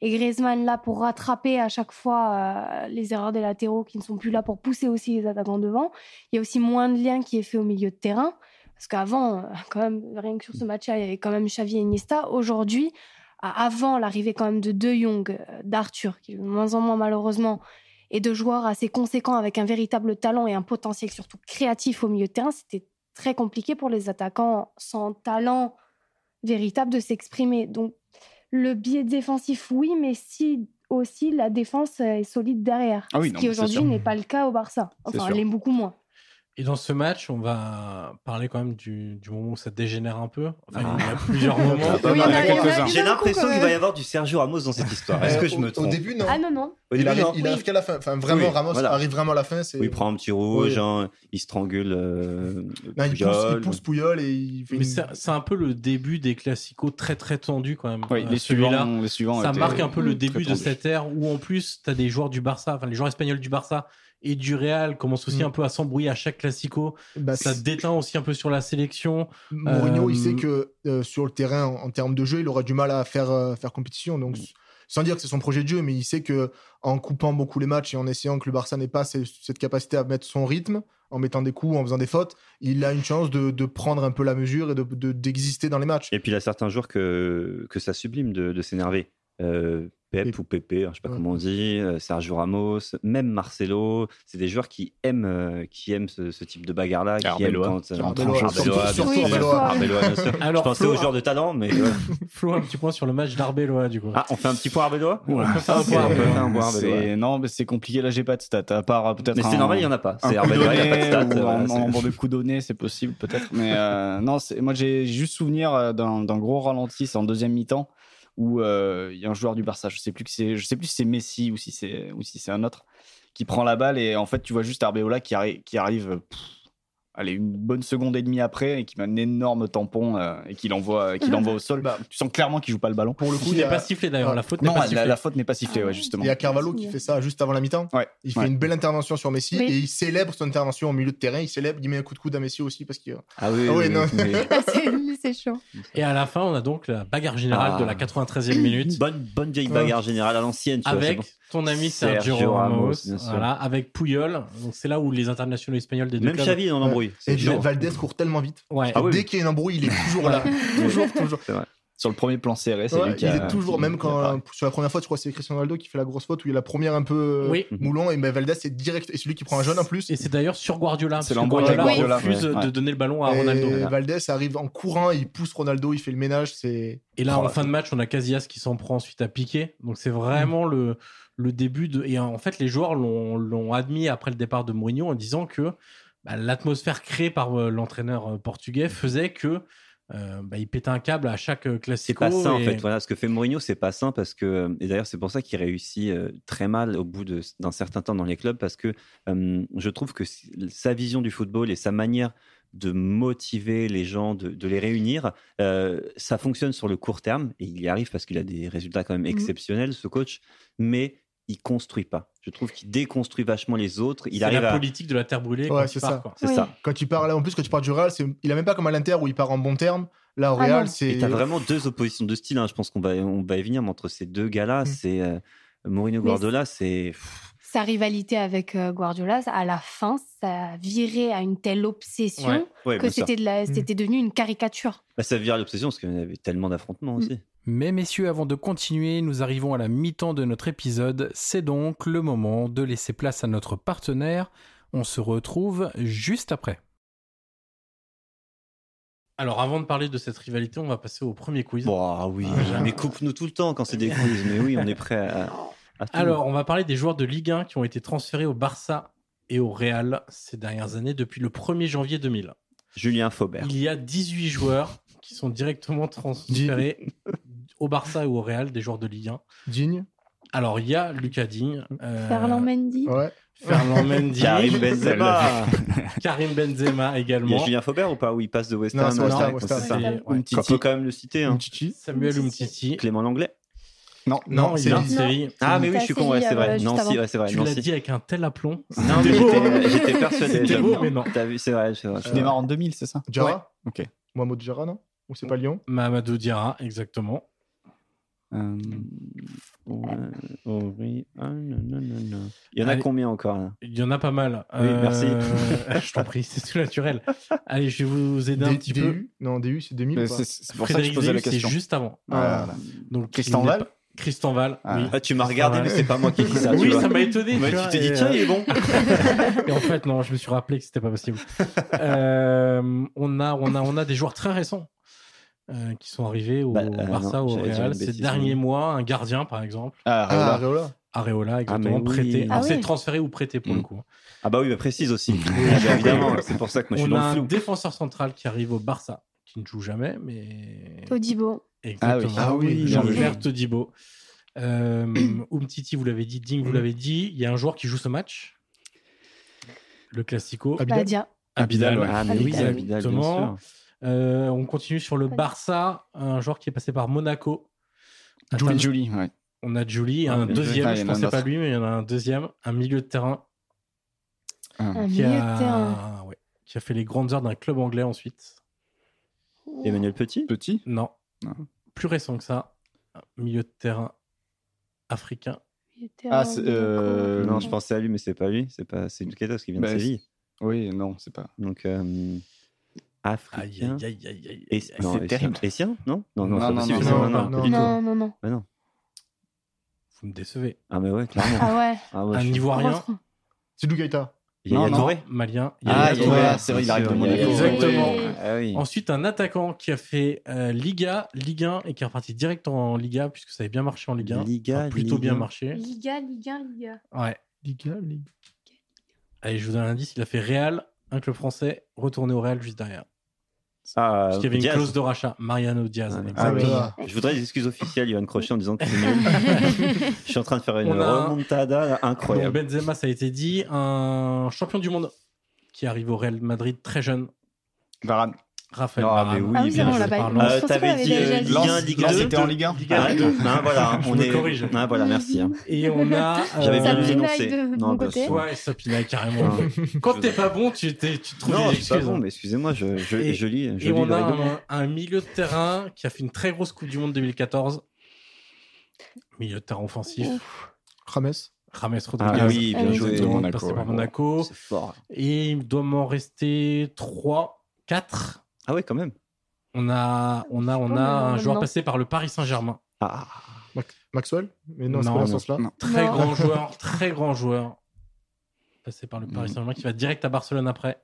et Griezmann là pour rattraper à chaque fois euh, les erreurs des latéraux qui ne sont plus là pour pousser aussi les attaquants devant. Il y a aussi moins de lien qui est fait au milieu de terrain, parce qu'avant, euh, quand même, rien que sur ce match-là, il y avait quand même Xavi et Iniesta. Aujourd'hui, avant l'arrivée quand même de De Jong, euh, d'Arthur, qui est de moins en moins malheureusement, et de joueurs assez conséquents avec un véritable talent et un potentiel surtout créatif au milieu de terrain, c'était très compliqué pour les attaquants sans talent véritable de s'exprimer. Donc le biais défensif, oui, mais si aussi la défense est solide derrière. Ah oui, ce non, qui aujourd'hui n'est pas le cas au Barça. Enfin, elle est beaucoup moins. Et dans ce match, on va parler quand même du, du moment où ça dégénère un peu. Enfin, Ah. il y a plusieurs moments. Ah, Oui, il y en mal. a- il y en a quelques-uns. eu J'ai l'impression qu'il va y avoir du Sergio Ramos dans cette histoire. Est-ce Euh, que je au- me Au trompe début, non. Ah non, non. Au il début, arrive, non. il Oui. arrive qu'à la fin. Enfin, vraiment, Oui, Ramos voilà. arrive vraiment à la fin. Il prend un petit rouge, Oui. hein, il strangule euh, Non, il, pousse, il pousse Pouyol et il fait Mais une- c'est un peu le début des classicos très très tendus quand même. Oui, Euh, les celui-là. suivants, les suivants Ça marque un peu le début de cette ère où en plus tu as des joueurs du Barça, enfin les joueurs espagnols du Barça et du Real commencent aussi Mm. un peu à s'embrouiller à chaque classico. Bah, Ça déteint aussi un peu sur la sélection. Mourinho, il Euh, sait que euh, sur le terrain, en, en termes de jeu, il aura du mal à faire, euh, faire compétition. Donc, sans dire que c'est son projet de jeu, mais il sait que en coupant beaucoup les matchs et en essayant que le Barça n'ait pas ce- cette capacité à mettre son rythme, en mettant des coups, en faisant des fautes, il a une chance de, de prendre un peu la mesure et de- de- d'exister dans les matchs. Et puis il a certains jours que, que ça sublime de, de s'énerver. Euh, Pep Et- ou Pépé, hein, je sais pas Ouais. comment on dit, euh, Sergio Ramos, même Marcelo, c'est des joueurs qui aiment, euh, qui aiment ce, ce type de bagarre-là, qui aiment Arbeloa. quand euh, Arbeloa, Arbeloa, surtout- bien sûr. Bien. Alors, je pensais Flo- aux joueurs de talent, mais ouais. Flo, un petit point sur le match d'Arbeloa du coup. ah, on fait un petit point Arbeloa Ouais, on peut faire Ah, un point. C'est- Non, mais c'est compliqué. Là, j'ai pas de stats. À part peut-être. Mais c'est un- normal, il y en a pas. C'est Arbeloa, il y a pas de stats. voilà, en nombre de coups donnés, c'est possible peut-être. Mais euh, non, c'est- moi j'ai juste souvenir d'un d'un gros ralenti, c'est en deuxième mi-temps où euh, il y a un joueur du Barça, je sais plus que c'est, sais plus si c'est Messi ou si c'est un autre qui prend la balle et en fait tu vois juste Arbeola qui, arri- qui arrive. Allez, une bonne seconde et demie après, et qui met un énorme tampon euh, et qui l'envoie, qui l'envoie au sol. Bah, tu sens clairement qu'il joue pas le ballon. Pour le coup, Il n'est a, pas sifflé d'ailleurs, la faute n'est pas la, sifflée. la faute n'est pas sifflée, Ah ouais, justement. il y a Carvalho qui fait ça juste avant la mi-temps. Ouais, Il fait ouais. une belle intervention sur Messi Oui. et il célèbre son intervention au milieu de terrain. Il célèbre, il met un coup de coude à Messi aussi parce que Ah oui, Ah oui, oui, non. oui. Ah, c'est- chaud. Et à la fin, on a donc la bagarre générale Ah. de la 93e minute Bonne, bonne vieille bagarre générale à l'ancienne. avec ton ami Sergio, Sergio Ramos, Ramos, voilà, avec Puyol. Donc c'est là où les internationaux espagnols des deux Même clubs. Xavi est dans l'embrouille. et. Valdez court tellement vite. Ouais. Ah oui, Dès qu'il y a une embrouille, il est toujours là. toujours, toujours. Sur le premier plan serré, c'est Ouais, lui qui il a- est toujours, qui- même quand apparaît. sur la première fois, je crois que c'est Cristiano Ronaldo qui fait la grosse faute où il y a la première un peu euh, Oui. moulon et ben Valdez c'est direct et celui qui prend un jaune en plus. Et c'est d'ailleurs sur Guardiola. C'est Guardiola, Guardiola, refuse ouais. de donner le ballon à Et Ronaldo. Valdez arrive en courant, il pousse Ronaldo, il fait le ménage, c'est Et là, Oh en là fin de match, on a Casillas qui s'en prend ensuite à Piqué. Donc c'est vraiment le, le début de. Et en fait, les joueurs l'ont l'ont admis après le départ de Mourinho en disant que bah, l'atmosphère créée par euh, l'entraîneur euh, portugais faisait que euh, bah, il pétait un câble à chaque euh, C'est classico. pas sain en fait. Voilà, ce que fait Mourinho, c'est pas sain parce que et d'ailleurs c'est pour ça qu'il réussit euh, très mal au bout de- d'un certain temps dans les clubs parce que euh, je trouve que sa vision du football et sa manière de motiver les gens, de, de les réunir, euh, ça fonctionne sur le court terme et il y arrive parce qu'il a des résultats quand même Mhm. exceptionnels ce coach, mais il construit pas. Je trouve qu'il déconstruit vachement les autres. Il arrive la à politique de la terre brûlée. Ouais, il c'est ça. c'est Oui. ça. quand tu parles en plus quand tu parles du Real, c'est il a même pas comme à l'Inter où il part en bon terme. Là au Ah Real, c'est t'as vraiment deux oppositions de style. hein. Je pense qu'on va, on va y venir mais entre ces deux gars-là. Mm. C'est euh, Mourinho Guardiola, c'est Sa rivalité avec euh, Guardiola, à la fin, ça a viré à une telle obsession Ouais. ouais, que sûr. c'était de la- c'était devenu une caricature. Bah, ça vire l'obsession parce qu'il y avait tellement d'affrontements Mm. aussi. Mais messieurs, avant de continuer, nous arrivons à la mi-temps de notre épisode. C'est donc le moment de laisser place à notre partenaire. On se retrouve juste après. Alors, avant de parler de cette rivalité, on va passer au premier quiz. Ah oui, Ah, mais coupe-nous tout le temps quand c'est des quiz. Mais oui, on est prêt à, à. Alors, on va parler des joueurs de Ligue 1 qui ont été transférés au Barça et au Real ces dernières années depuis le 1er janvier 2000. Julien Faubert. Il y a 18 joueurs qui sont directement transférés au Barça et au Real, des joueurs de Ligue 1. digne. Alors, il y a Lucas Digne, euh, Ferland Mendy. Ouais. Ferland Mendy, Karim Benzema. Karim Benzema Il y également. a Julien Faubert ou pas Où il passe de West Ham à- West Ham. On peut quand même le citer. hein. Samuel Umtiti. Umtiti. Clément Langlais. Non, Non, de Séville. Séville. Ah, mais oui, je suis con, ouais, c'est vrai. euh, Nancy, ouais, c'est vrai. Tu l'as dit avec un tel aplomb. Non, mais beau. j'étais- persuadé. C'était j'avoue. beau, mais non. T'as vu, c'est vrai. c'est vrai. Tu démarres en 2000, c'est ça? Jara. Ok. Mohamed Jara, non? Ou c'est pas Lyon? Mamadou Diarra, exactement. Euh, ouais, oui. Ah, non, non, non, non. Il y en a Allez. combien encore là? Il y en a pas mal. Oui, merci. je t'en prie, c'est tout naturel. Allez, je vais vous aider un D- petit peu. Non, DU, c'est 2000 ou Mais pas? C'est c'est pour ça que je posais la Deus, c'est question. juste avant. Ah, Voilà. Donc, n'est Val Tristan Val, Ah. oui. Ah, tu m'as regardé, mais c'est pas moi qui dis ça. tu oui, ça m'a étonné. Tu t'es dit, tiens, euh, il est bon. Et en fait, non, je me suis rappelé que c'était pas possible. Euh, on, a, on, a, on a des joueurs très récents euh, qui sont arrivés au Bah, euh, Barça, non, au Real ces derniers mois. Un gardien, par exemple. Ah, Ah, Areola. Areola. Areola, exactement, prêté. oui. Ah c'est transféré ou prêté pour le Mm. coup. Ah bah oui, mais précise aussi. Ah bah, évidemment, c'est pour ça que moi je suis on dans a le un flou. défenseur central qui arrive au Barça, qui ne joue jamais, mais. Todibo. Exactement. Ah oui. Ah oui, Jean-Pierre Jean-Pierre. Todibo. Euh, Umtiti, vous l'avez dit, Ding, vous Mhm. l'avez dit. Il y a un joueur qui joue ce match. Le Classico. Abidal. Badia. Abidal, ouais. Ah, mais oui, Abidal. Abidal, bien Exactement. sûr. Euh, on continue sur le Barça, un joueur qui est passé par Monaco. Julie, Julie, ouais. On a Julie, Ah, un deuxième, Ah, je un pensais pas lui, mais il y en a un deuxième, un milieu de terrain Ah. Un qui milieu a, de terrain. ouais, qui a fait les grandes heures d'un club anglais ensuite. Emmanuel Petit? Petit? Non, Non. plus récent que ça, un milieu de terrain africain. Milieu de terrain, Ah, c'est, euh, Non, je pensais à lui, mais c'est pas lui. C'est pas, c'est Ducatos qui vient de Bah, Séville. Oui, non, c'est pas. Donc, euh, Aïe, africain. aïe, aïe, aïe, aïe. Et, non, c'est terrible. Essien Non? Non, Non, c'est pas non, non, non, non, non. Non, non, non. Bah non. Vous me décevez. Ah, mais ouais, clairement. Ah ouais. Ah ouais, un Ivoirien, C'est Dougaïta. Il y a Non, Yaya. Touré. malien. Ah, Yaya Touré. c'est vrai, il arrive de Monaco. Exactement. Oui. Ah oui. Ensuite, un attaquant qui a fait euh, Liga, Ligue 1 et qui est reparti direct en Liga puisque ça avait bien marché en Ligue 1. Liga, Enfin, plutôt Ligue bien 1. marché. Liga, Liga, Liga. Ouais. Liga, Liga. Allez, je vous donne un indice. Il a fait Real, un club français, retourné au Real juste derrière. Ah, Parce qu'il y avait une Diaz. clause de rachat. Mariano Diaz. Ah, Ah. Je voudrais des excuses officielles, Johan Crochet, en disant que c'est nul. Je suis en train de faire une On a- remontada Donc, incroyable. Benzema, ça a été dit, un champion du monde qui arrive au Real Madrid très jeune. Varane. Raphaël Ah, Varane. mais oui, Ah oui, bien bon, on joué. l'a pas par eu. Lens. Je Euh, T'avais dit euh. Ligue 1, Ligue Lens 2. était en Ligue 1. Ligue 1, Ah, Ligue 2. ah, voilà, Je on me est. corrige. Ah, voilà, merci. hein. Et on a. J'avais euh, bien pinaille l'énoncé. de Non, bien côté. sûr. Ouais, ça pinaille carrément. Non. Quand t'es pas bon, tu, t'es- tu te trouves Non, des je suis pas excuses. bon, hein. mais excusez-moi, je, je, Et- je lis, je Et lis on a un, un milieu de terrain qui a fait une très grosse Coupe du Monde 2014. Milieu de terrain offensif. James. James Rodriguez. Ah oui, Ah bien joué. Monaco, passé par. Monaco. C'est fort. Et il doit m'en rester 3, 4. Ah ouais, quand même. On a, on a, on a mais un mais joueur non. passé par le Paris Saint-Germain. Ah, Mac- Maxwell? Mais non, c'est Non, pas dans ce non, sens-là. non. Très Non. grand joueur, très grand joueur. Passé par le Paris Mhm. Saint-Germain qui va direct à Barcelone après.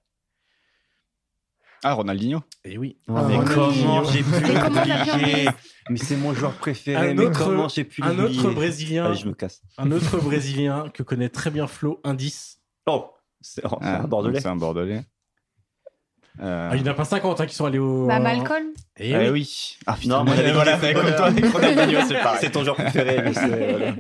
Ah, Ronaldinho. Et oui. Ah, mais comment j'ai pu Mais comment t'as pu l'oublier oublier Mais c'est mon joueur préféré. Un mais autre- comment j'ai pu Un autre Brésilien, Allez, je me casse. un autre Brésilien que connaît très bien Flo, indice. Oh, c'est oh, c'est un Bordelais. C'est un Bordelais. Euh, Ah, il n'y en a pas 50 hein, qui sont allés au. Bah, Malcolm. Et eh oui. oui. Ah, Non, moi, voilà, c'est pareil. C'est ton joueur préféré. mais c'est- voilà.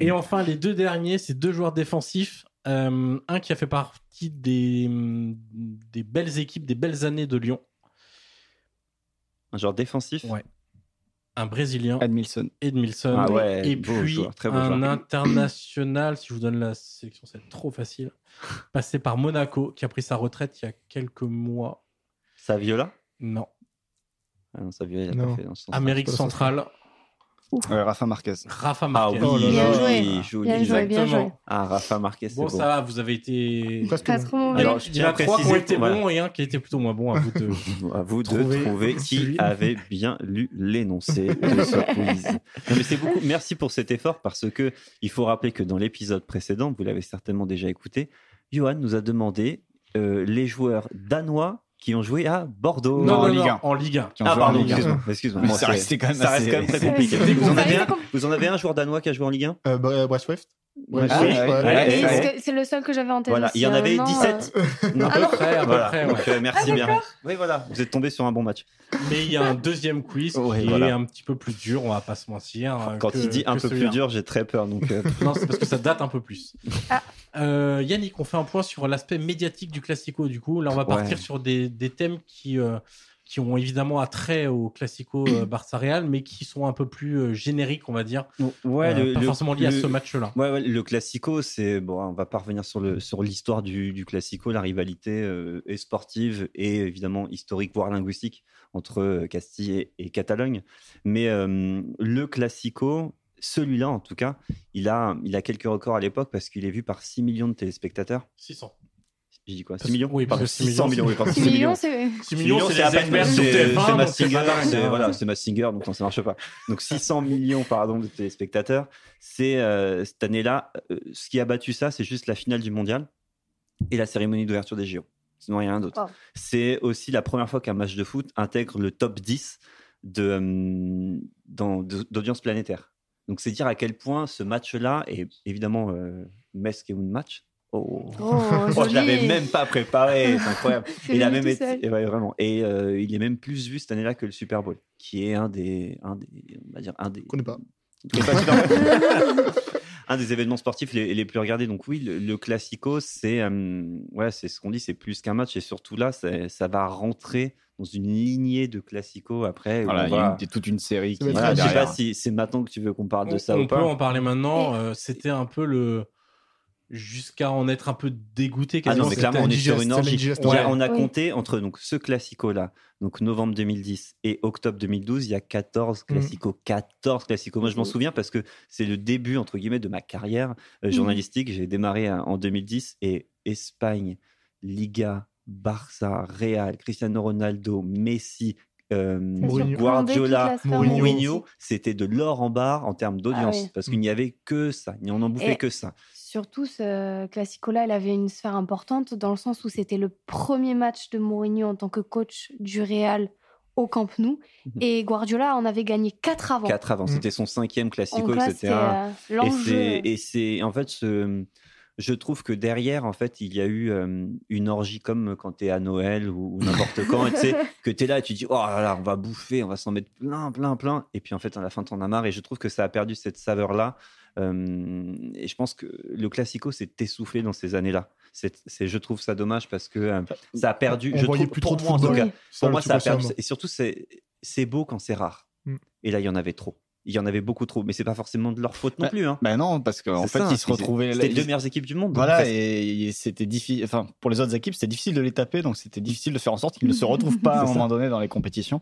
Et enfin, les deux derniers, c'est deux joueurs défensifs. Euh, un qui a fait partie des, des belles équipes, des belles années de Lyon. Un joueur défensif? Ouais. Un Brésilien, Admilson. Edmilson. Ah ouais, et beau puis joueur, très beau un joueur. international, si je vous donne la sélection, c'est trop facile. Passé par Monaco, qui a pris sa retraite il y a quelques mois. Saviola? Non. Ah non, Saviola, il a Non. pas fait dans. Amérique pas Euh, Rafa Marquez. Rafa Ah Marquez. oui, Oh là Bien joué. joli. Bien joué, bien joué. Ah, Rafa Marquez, Bon, ça va, vous avez été. Presque Pas bon. Alors, je tiens à a trois qui ont été bons et un qui a été plutôt moins bon à vous de. À vous de Trouver trouver qui avait bien lu l'énoncé de ce quiz. Non, mais c'est beaucoup. Merci pour cet effort parce que il faut rappeler que dans l'épisode précédent, vous l'avez certainement déjà écouté, Johan nous a demandé euh, les joueurs danois qui ont joué à Bordeaux. Non, en Ligue 1. En Ligue 1. Qui ont Ah joué en pardon, Ligue 1. excuse-moi, Moi, ça c'est- restait quand même ça reste quand même très compliqué. Vous en, avez un, compliqué. vous en avez un joueur danois qui a joué en Ligue 1 Euh, Ouais, Ah, ouais, ouais, que C'est le seul que j'avais en tête. Voilà, il y en avait non, 17. À peu près, à peu Voilà. près, ouais. Donc, euh, merci bien. Oui, voilà, vous êtes tombé sur un bon match. Mais il y a un deuxième quiz qui voilà. est un petit peu plus dur, on va pas se mentir. euh, Quand que- il dit un peu plus dur, j'ai très peur. Donc, euh, Non, c'est parce que ça date un peu plus. Ah. Euh, Yannick, on fait un point sur l'aspect médiatique du Classico. Du coup, là, on va Ouais. partir sur des, des thèmes qui, euh, qui ont évidemment attrait au Classico euh, Barça Real, mais qui sont un peu plus génériques, on va dire. ouais, Euh, le- pas le- forcément liés à ce match-là. Ouais, ouais, le classico, c'est bon. On va pas revenir sur le sur l'histoire du, du classico. La rivalité est sportive et évidemment historique, voire linguistique entre Castille et, et Catalogne. Mais le classico, celui-là en tout cas, il a il a quelques records à l'époque parce qu'il est vu par 6 millions de téléspectateurs. 600. J'ai dit quoi? Parce- 6 millions? oui, parce Pardon, que 6 600 millions. millions, oui, pardon, 6 6 millions, c'est. 6 millions, c'est sur c'est- TF1. c'est donc c'est Massinger, pas dingue, c'est- hein. voilà, c'est Massinger, donc non, ça marche pas. Donc 600 millions pardon, de téléspectateurs. C'est euh, cette année-là, euh, ce qui a battu ça, c'est juste la finale du mondial et la cérémonie d'ouverture des JO. Sinon, rien d'autre. C'est aussi la première fois qu'un match de foot intègre le top 10 de, euh, d'audience planétaire. Donc c'est dire à quel point ce match-là est évidemment euh, Metz et match. Oh, Oh, Oh, je l'avais même pas préparé, c'est incroyable. Il a même été, et ouais, vraiment. Et euh, il est même plus vu cette année-là que le Super Bowl, qui est un des, un des, on va dire un des, connais pas. un des événements sportifs les, les plus regardés. Donc oui, le, le Classico, c'est euh, ouais, c'est ce qu'on dit, c'est plus qu'un match et surtout là, ça va rentrer dans une lignée de Classico après. Voilà, on il y a une- toute une série qui Voilà, je sais pas si c'est maintenant que tu veux qu'on parle de on, ça on ou peut pas. en parler maintenant. Euh, C'était un peu le. Jusqu'à en être un peu dégoûté. Ah non, mais clairement, on est sur une orgie. On a, Ouais. on a Oui. compté entre donc, ce classico-là, donc novembre 2010 et octobre 2012, il y a 14 classicos. 14 classicos. Moi, je m'en Mhm. souviens parce que c'est le début, entre guillemets, de ma carrière euh, journalistique. J'ai démarré euh, en 2010 et Espagne, Liga, Barça, Real, Cristiano Ronaldo, Messi, euh, Mourinho. Guardiola, sphère Mourinho. c'était de l'or en barre en termes d'audience Ah oui. parce qu'il n'y avait que ça. On en bouffait Et- que ça. Surtout, ce Classico-là, il avait une sphère importante dans le sens où c'était le premier match de Mourinho en tant que coach du Real au Camp Nou. Mhm. Et Guardiola en avait gagné 4 avant. 4 avant, Mm. c'était son cinquième classico, etc. euh, Et l'enjeu. c'est, et c'est, en fait, ce, je trouve que derrière, en fait, il y a eu euh, une orgie comme quand tu es à Noël ou, ou n'importe quand, et tu sais, que tu es là et tu dis, oh là là, on va bouffer, on va s'en mettre plein, plein, plein. Et puis, en fait, à la fin, t'en as marre. Et je trouve que ça a perdu cette saveur-là. Euh, et je pense que le classico s'est essoufflé dans ces années-là. C'est, je trouve ça dommage parce que euh, ça a perdu. On je voyait trouve, plus pour trop de moi, en tout cas, pour moi, ça a perdu. Et surtout, c'est, c'est beau quand c'est rare. Mm. Et là, il y en avait trop. Il y en avait beaucoup trop. Mais c'est pas forcément de leur faute non Ouais. plus. Hein. Bah non, parce qu'en fait, ça, ils se retrouvaient. C'était les deux meilleures équipes du monde. Voilà, et et c'était difficile. Enfin, pour les autres équipes, c'était difficile de les taper, donc c'était difficile de faire en sorte qu'ils ne se retrouvent pas à un ça. moment donné dans les compétitions.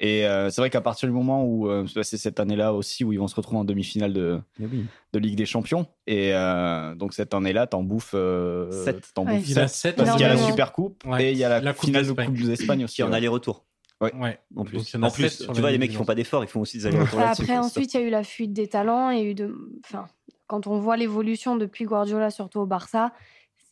Et euh, c'est vrai qu'à partir du moment où euh, c'est cette année-là aussi où ils vont se retrouver en demi-finale de, oui. de Ligue des Champions. Et euh, donc cette année-là, t'en bouffes, euh, Sept. t'en Ouais. bouffes Il a sept, 7 parce qu'il y a la. Super Coupe Ouais. et il y a la, La Coupe finale de. Coupe d'Espagne aussi. Qui en aller-retour. Ouais. En plus. En en plus, tu vois, les mecs qui font pas d'efforts, ils font aussi des allers-retours Après, ensuite, il y a eu la fuite des talents. A eu de... enfin, quand on voit l'évolution depuis Guardiola, surtout au Barça,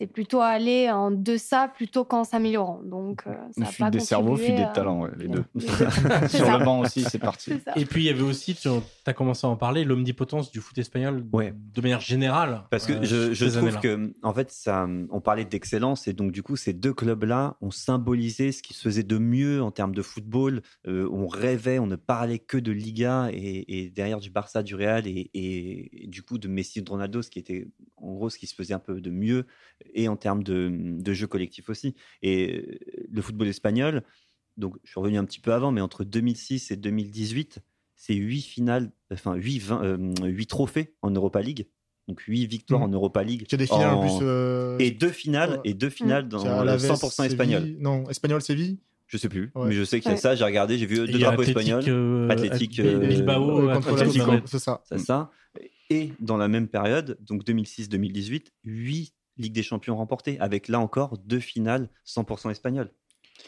c'est plutôt aller en deçà plutôt qu'en s'améliorant. Donc, euh, ça fuite pas des cerveaux, fuite des talents, ouais, les deux. Sur ça. le banc aussi, c'est parti. Et puis il y avait aussi, tu as commencé à en parler, l'omnipotence du foot espagnol Ouais. de manière générale. Parce que euh, je, trouve que, en fait, ça, on parlait d'excellence et donc du coup, ces deux clubs-là ont symbolisé ce qui se faisait de mieux en termes de football. Euh, on rêvait, on ne parlait que de Liga et, et derrière du Barça, du Real et, et- et du coup de Messi, de Ronaldo, ce qui était en gros ce qui se faisait un peu de mieux et en termes de, de jeu collectif aussi. Et euh, le football espagnol, donc je suis revenu un petit peu avant, mais entre 2006 et 2018, c'est 8 finales, enfin 8, 20, euh, 8 trophées en Europa League. Donc 8 victoires Mhm. en Europa League. Il y a des finales en, en- plus. euh, Et deux finales, et deux finales dans c'est à le Alaves, 100% espagnol. Non, espagnol Séville? Je sais plus, Ouais. mais je sais qu'il y a Ouais. ça. J'ai regardé, j'ai vu deux drapeaux espagnols. euh, Athletic, Bil- euh, Bilbao, euh, c'est ça. C'est ça. Et dans la même période, donc 2006-2018, 8 Ligues des Champions remportées, avec là encore deux finales 100% espagnoles.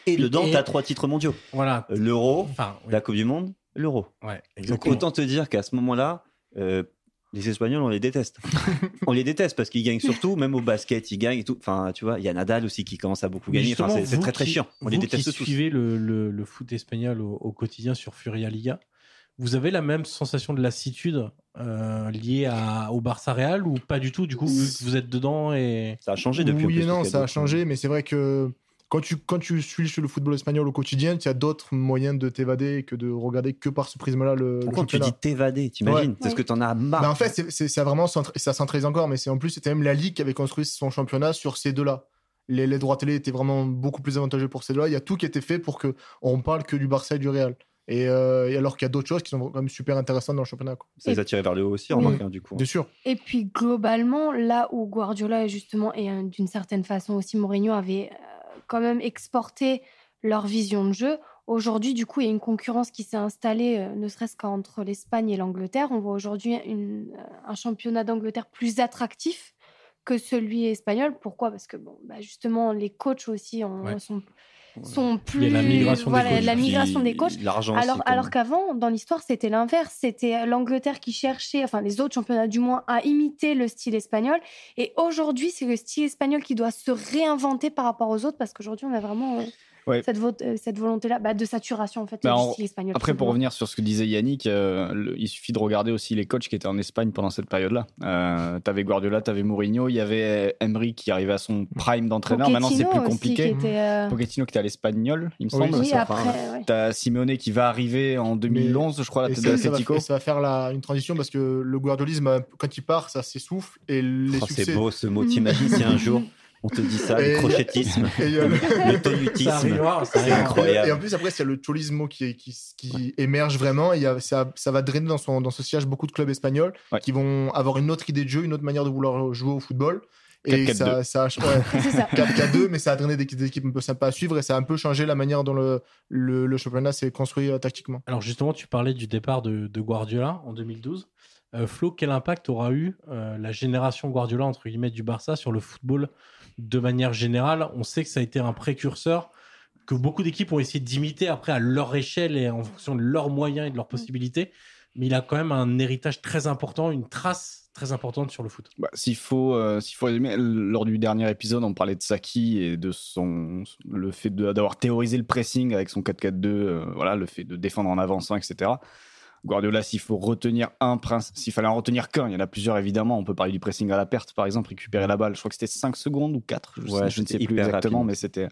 Et dedans, tu as trois titres mondiaux Voilà. l'Euro, Enfin, oui. la Coupe du Monde, l'Euro. Ouais, Donc autant te dire qu'à ce moment-là, euh, les Espagnols, on les déteste. on les déteste parce qu'ils gagnent surtout, même au basket, ils gagnent et tout. Enfin, tu vois, il y a Nadal aussi qui commence à beaucoup gagner. Enfin, c'est très très qui- chiant. On les vous déteste qui tous. suivez le, le- le foot espagnol au, au quotidien sur Furia Liga, vous avez la même sensation de lassitude euh, liée à, au Barça Real ou pas du tout? Du coup, vous êtes dedans et Ça a changé depuis. Oui et non, parce ça a changé, mais c'est vrai que quand tu, quand tu suis le football espagnol au quotidien, tu as d'autres moyens de t'évader que de regarder que par ce prisme-là le, le Pourquoi tu championnat. dis t'évader? T'imagines? Ouais. C'est ce que t'en as marre. Bah, en fait, c'est- c'est- ça vraiment ça centralise encore, mais c'est en plus c'était même la ligue qui avait construit son championnat sur ces deux-là. Les, les droits télé étaient vraiment beaucoup plus avantageux pour ces deux-là. Il y a tout qui était fait pour que on parle que du Barça et du Real. Et, euh, et alors qu'il y a d'autres choses qui sont quand même super intéressantes dans le championnat. Quoi. Ça les a tirés vers le haut aussi, Oui. remarque, hein, du coup. Bien sûr. Et puis globalement, là où Guardiola justement et euh, d'une certaine façon aussi Mourinho avaient euh, quand même exporté leur vision de jeu, aujourd'hui du coup il y a une concurrence qui s'est installée, euh, ne serait-ce qu'entre l'Espagne et l'Angleterre. On voit aujourd'hui un championnat d'Angleterre plus attractif que celui espagnol. Pourquoi? Parce que bon, bah, justement les coachs aussi Ouais. sont, sont plus la migration des voilà, coachs. la migration des coachs. L'argent Alors, alors qu'avant, dans l'histoire, c'était l'inverse. C'était l'Angleterre qui cherchait, enfin les autres championnats du moins, à imiter le style espagnol. Et aujourd'hui, c'est le style espagnol qui doit se réinventer par rapport aux autres parce qu'aujourd'hui, on a vraiment. Euh, Ouais. cette, vo- cette volonté-là bah, de saturation en fait Bah, du en- style espagnol. Après, pour revenir sur ce que disait Yannick, euh, le- il suffit de regarder aussi les coachs qui étaient en Espagne pendant cette période-là. Euh, t'avais Guardiola, t'avais Mourinho, il y avait Emery qui arrivait à son prime d'entraîneur. Maintenant, c'est plus compliqué. qui était, euh, Pochettino qui était à l'Espagnol, il me Oui, semble. Oui, ça, après, ouais. T'as Simeone qui va arriver en 2011, je crois, à la tête de ça, ça va, l'Atlético. ça va faire la- une transition parce que le guardiolisme, quand il part, ça s'essouffle et les Oh, succès. c'est beau ce mot. T'imagines si un jour on te dit ça, Et- le crochettisme, Et il y a le- le tonutisme. C'est incroyable. Et en plus, après, c'est le cholismo qui, qui, qui émerge vraiment. Et il y a- ça, ça va drainer dans, son, dans ce sillage beaucoup de clubs espagnols Ouais. qui vont avoir une autre idée de jeu, une autre manière de vouloir jouer au football. Et 4-4-2. ça, ça, ouais, C'est ça. 4-4-2, mais ça a drainé des, des équipes un peu sympas à suivre et ça a un peu changé la manière dont le, le, le championnat s'est construit euh, tactiquement. Alors justement, tu parlais du départ de, de Guardiola en 2012. Euh, Flo, quel impact aura eu euh, la génération Guardiola entre guillemets du Barça sur le football de manière générale On sait que ça a été un précurseur que beaucoup d'équipes ont essayé d'imiter après à leur échelle et en fonction de leurs moyens et de leurs possibilités. Mais il a quand même un héritage très important, une trace très importante sur le foot. Bah, s'il faut, euh, s'il faut résumer, lors du dernier épisode, on parlait de Saki et de son le fait de- d'avoir théorisé le pressing avec son 4-4-2, euh, voilà, le fait de défendre en avançant, etc. Guardiola, s'il faut retenir un principe, s'il fallait en retenir qu'un, il y en a plusieurs évidemment. On peut parler du pressing à la perte, par exemple, récupérer la balle. Je crois que c'était 5 secondes ou 4, je, Ouais, sais- je ne sais plus exactement, rapide. mais c'était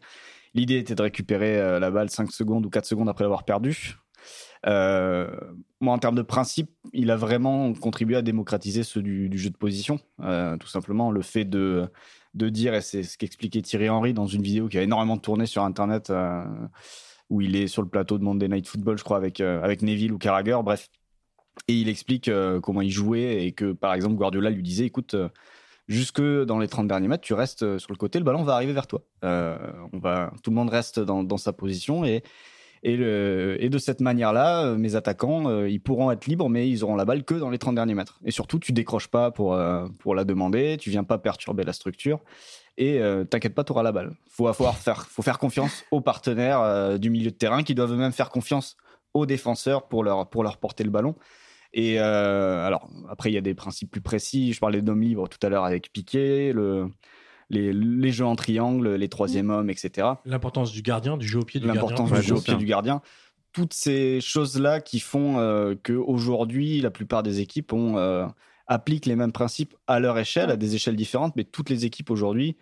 l'idée était de récupérer euh, la balle 5 secondes ou 4 secondes après l'avoir perdue. Euh, moi, en termes de principe, il a vraiment contribué à démocratiser ceux du, du jeu de position. Euh, tout simplement, le fait de, de dire, et c'est ce qu'expliquait Thierry Henry dans une vidéo qui a énormément tourné sur Internet, euh, où il est sur le plateau de Monday Night Football, je crois, avec, euh, avec Neville ou Carragher, bref. Et il explique euh, comment il jouait et que, par exemple, Guardiola lui disait, écoute, euh, jusque dans les 30 derniers mètres, tu restes sur le côté, le ballon va arriver vers toi. On va, tout le monde reste dans, dans sa position et et, le- et de cette manière-là, mes attaquants, ils pourront être libres, mais ils auront la balle que dans les 30 derniers mètres. Et surtout, tu décroches pas pour, pour la demander, tu viens pas perturber la structure. Et euh, t'inquiète pas, tu auras la balle. Faut, faut, faire, faut faire confiance aux partenaires euh, du milieu de terrain qui doivent même faire confiance aux défenseurs pour leur, pour leur porter le ballon. Et euh, alors, après, il y a des principes plus précis. Je parlais d'hommes libres tout à l'heure avec Piqué, le, les, les jeux en triangle, les troisième hommes, etc L'importance du gardien, du jeu au pied du gardien. l'importance du jeu au pied du gardien. Toutes ces choses-là qui font euh, que aujourd'hui, la plupart des équipes ont, euh, appliquent les mêmes principes à leur échelle, à des échelles différentes, mais toutes les équipes aujourd'hui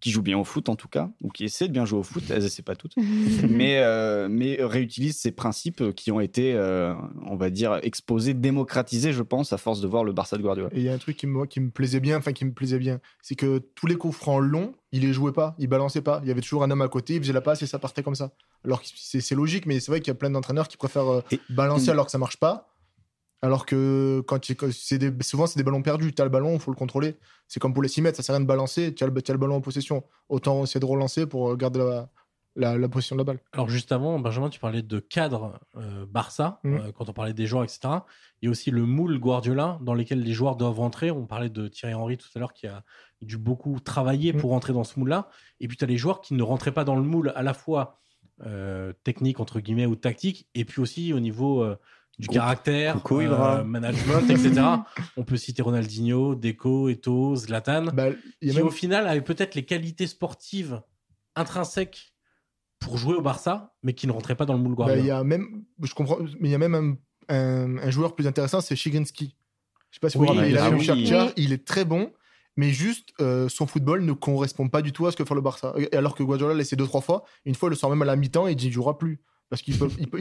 qui jouent bien au foot en tout cas, ou qui essaient de bien jouer au foot, elles essaient pas toutes, mais, euh, mais réutilisent ces principes qui ont été, euh, on va dire, exposés, démocratisés, je pense, à force de voir le Barça de Guardiola. Et il y a un truc qui me, qui me plaisait bien, enfin qui me plaisait bien, c'est que tous les coups francs longs, il les jouait pas, il balançait pas. Il y avait toujours un homme à côté, il faisait la passe et ça partait comme ça. Alors que c'est c'est logique, mais c'est vrai qu'il y a plein d'entraîneurs qui préfèrent euh, Et- balancer alors que ça marche pas. Alors que quand c'est des- souvent c'est des ballons perdus, tu as le ballon, il faut le contrôler. C'est comme pour les 6 mètres, ça sert à rien de balancer, tu as, le- ballon en possession. Autant essayer de relancer pour garder la, la, la possession de la balle. Alors juste avant, Benjamin, tu parlais de cadre euh, Barça, Mhm. euh, quand on parlait des joueurs, etc. Il y a aussi le moule Guardiola dans lequel les joueurs doivent rentrer. On parlait de Thierry Henry tout à l'heure qui a dû beaucoup travailler Mhm. pour rentrer dans ce moule-là. Et puis tu as les joueurs qui ne rentraient pas dans le moule à la fois euh, technique, entre guillemets, ou tactique, et puis aussi au niveau euh, du Coucou- caractère, coucou, euh, management, etc. on peut citer Ronaldinho, Deco, Eto'o, Zlatan Bah, a qui même- au final avait peut-être les qualités sportives intrinsèques pour jouer au Barça, mais qui ne rentraient pas dans le moule Bah, Guardiola. il y a même, je comprends, mais il y a même un, un- un joueur plus intéressant, c'est Shiginski. Je sais pas si vous Oui, vous rappelez, il oui. Shakhtar, Oui. il est très bon, mais juste euh, son football ne correspond pas du tout à ce que fait le Barça. Et Alors que Guardiola l'a essayé deux trois fois, une fois il le sort même à la mi-temps et il dit il jouera plus parce qu'il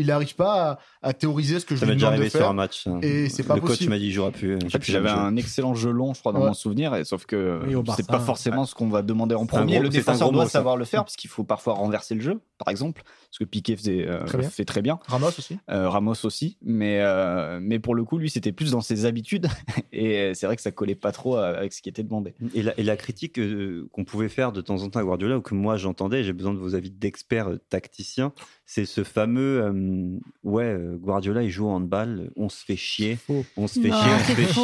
n'arrive pas à, à théoriser ce que je Ça lui demande de arrivé sur faire. un match. hein. Et c'est pas le coach m'a dit fait, plus j'avais un excellent gelon, je crois, dans Ouais. mon souvenir, et sauf que Oui, c'est pas forcément ce qu'on va demander en premier. gros- le défenseur doit mot, ça. savoir le faire, parce qu'il faut parfois renverser le jeu, par exemple, ce que Piqué faisait, euh, Très bien. fait très bien. Ramos aussi. Euh, Ramos aussi, mais, euh, mais pour le coup, lui, c'était plus dans ses habitudes, et c'est vrai que ça collait pas trop avec ce qui était demandé. Et la, et la critique euh, qu'on pouvait faire de temps en temps à Guardiola, ou que moi j'entendais, j'ai besoin de vos avis d'experts tacticiens, c'est ce fameux euh, ouais, euh, Guardiola il joue au handball, on se fait chier, on se fait Non, chier, on se fait chier.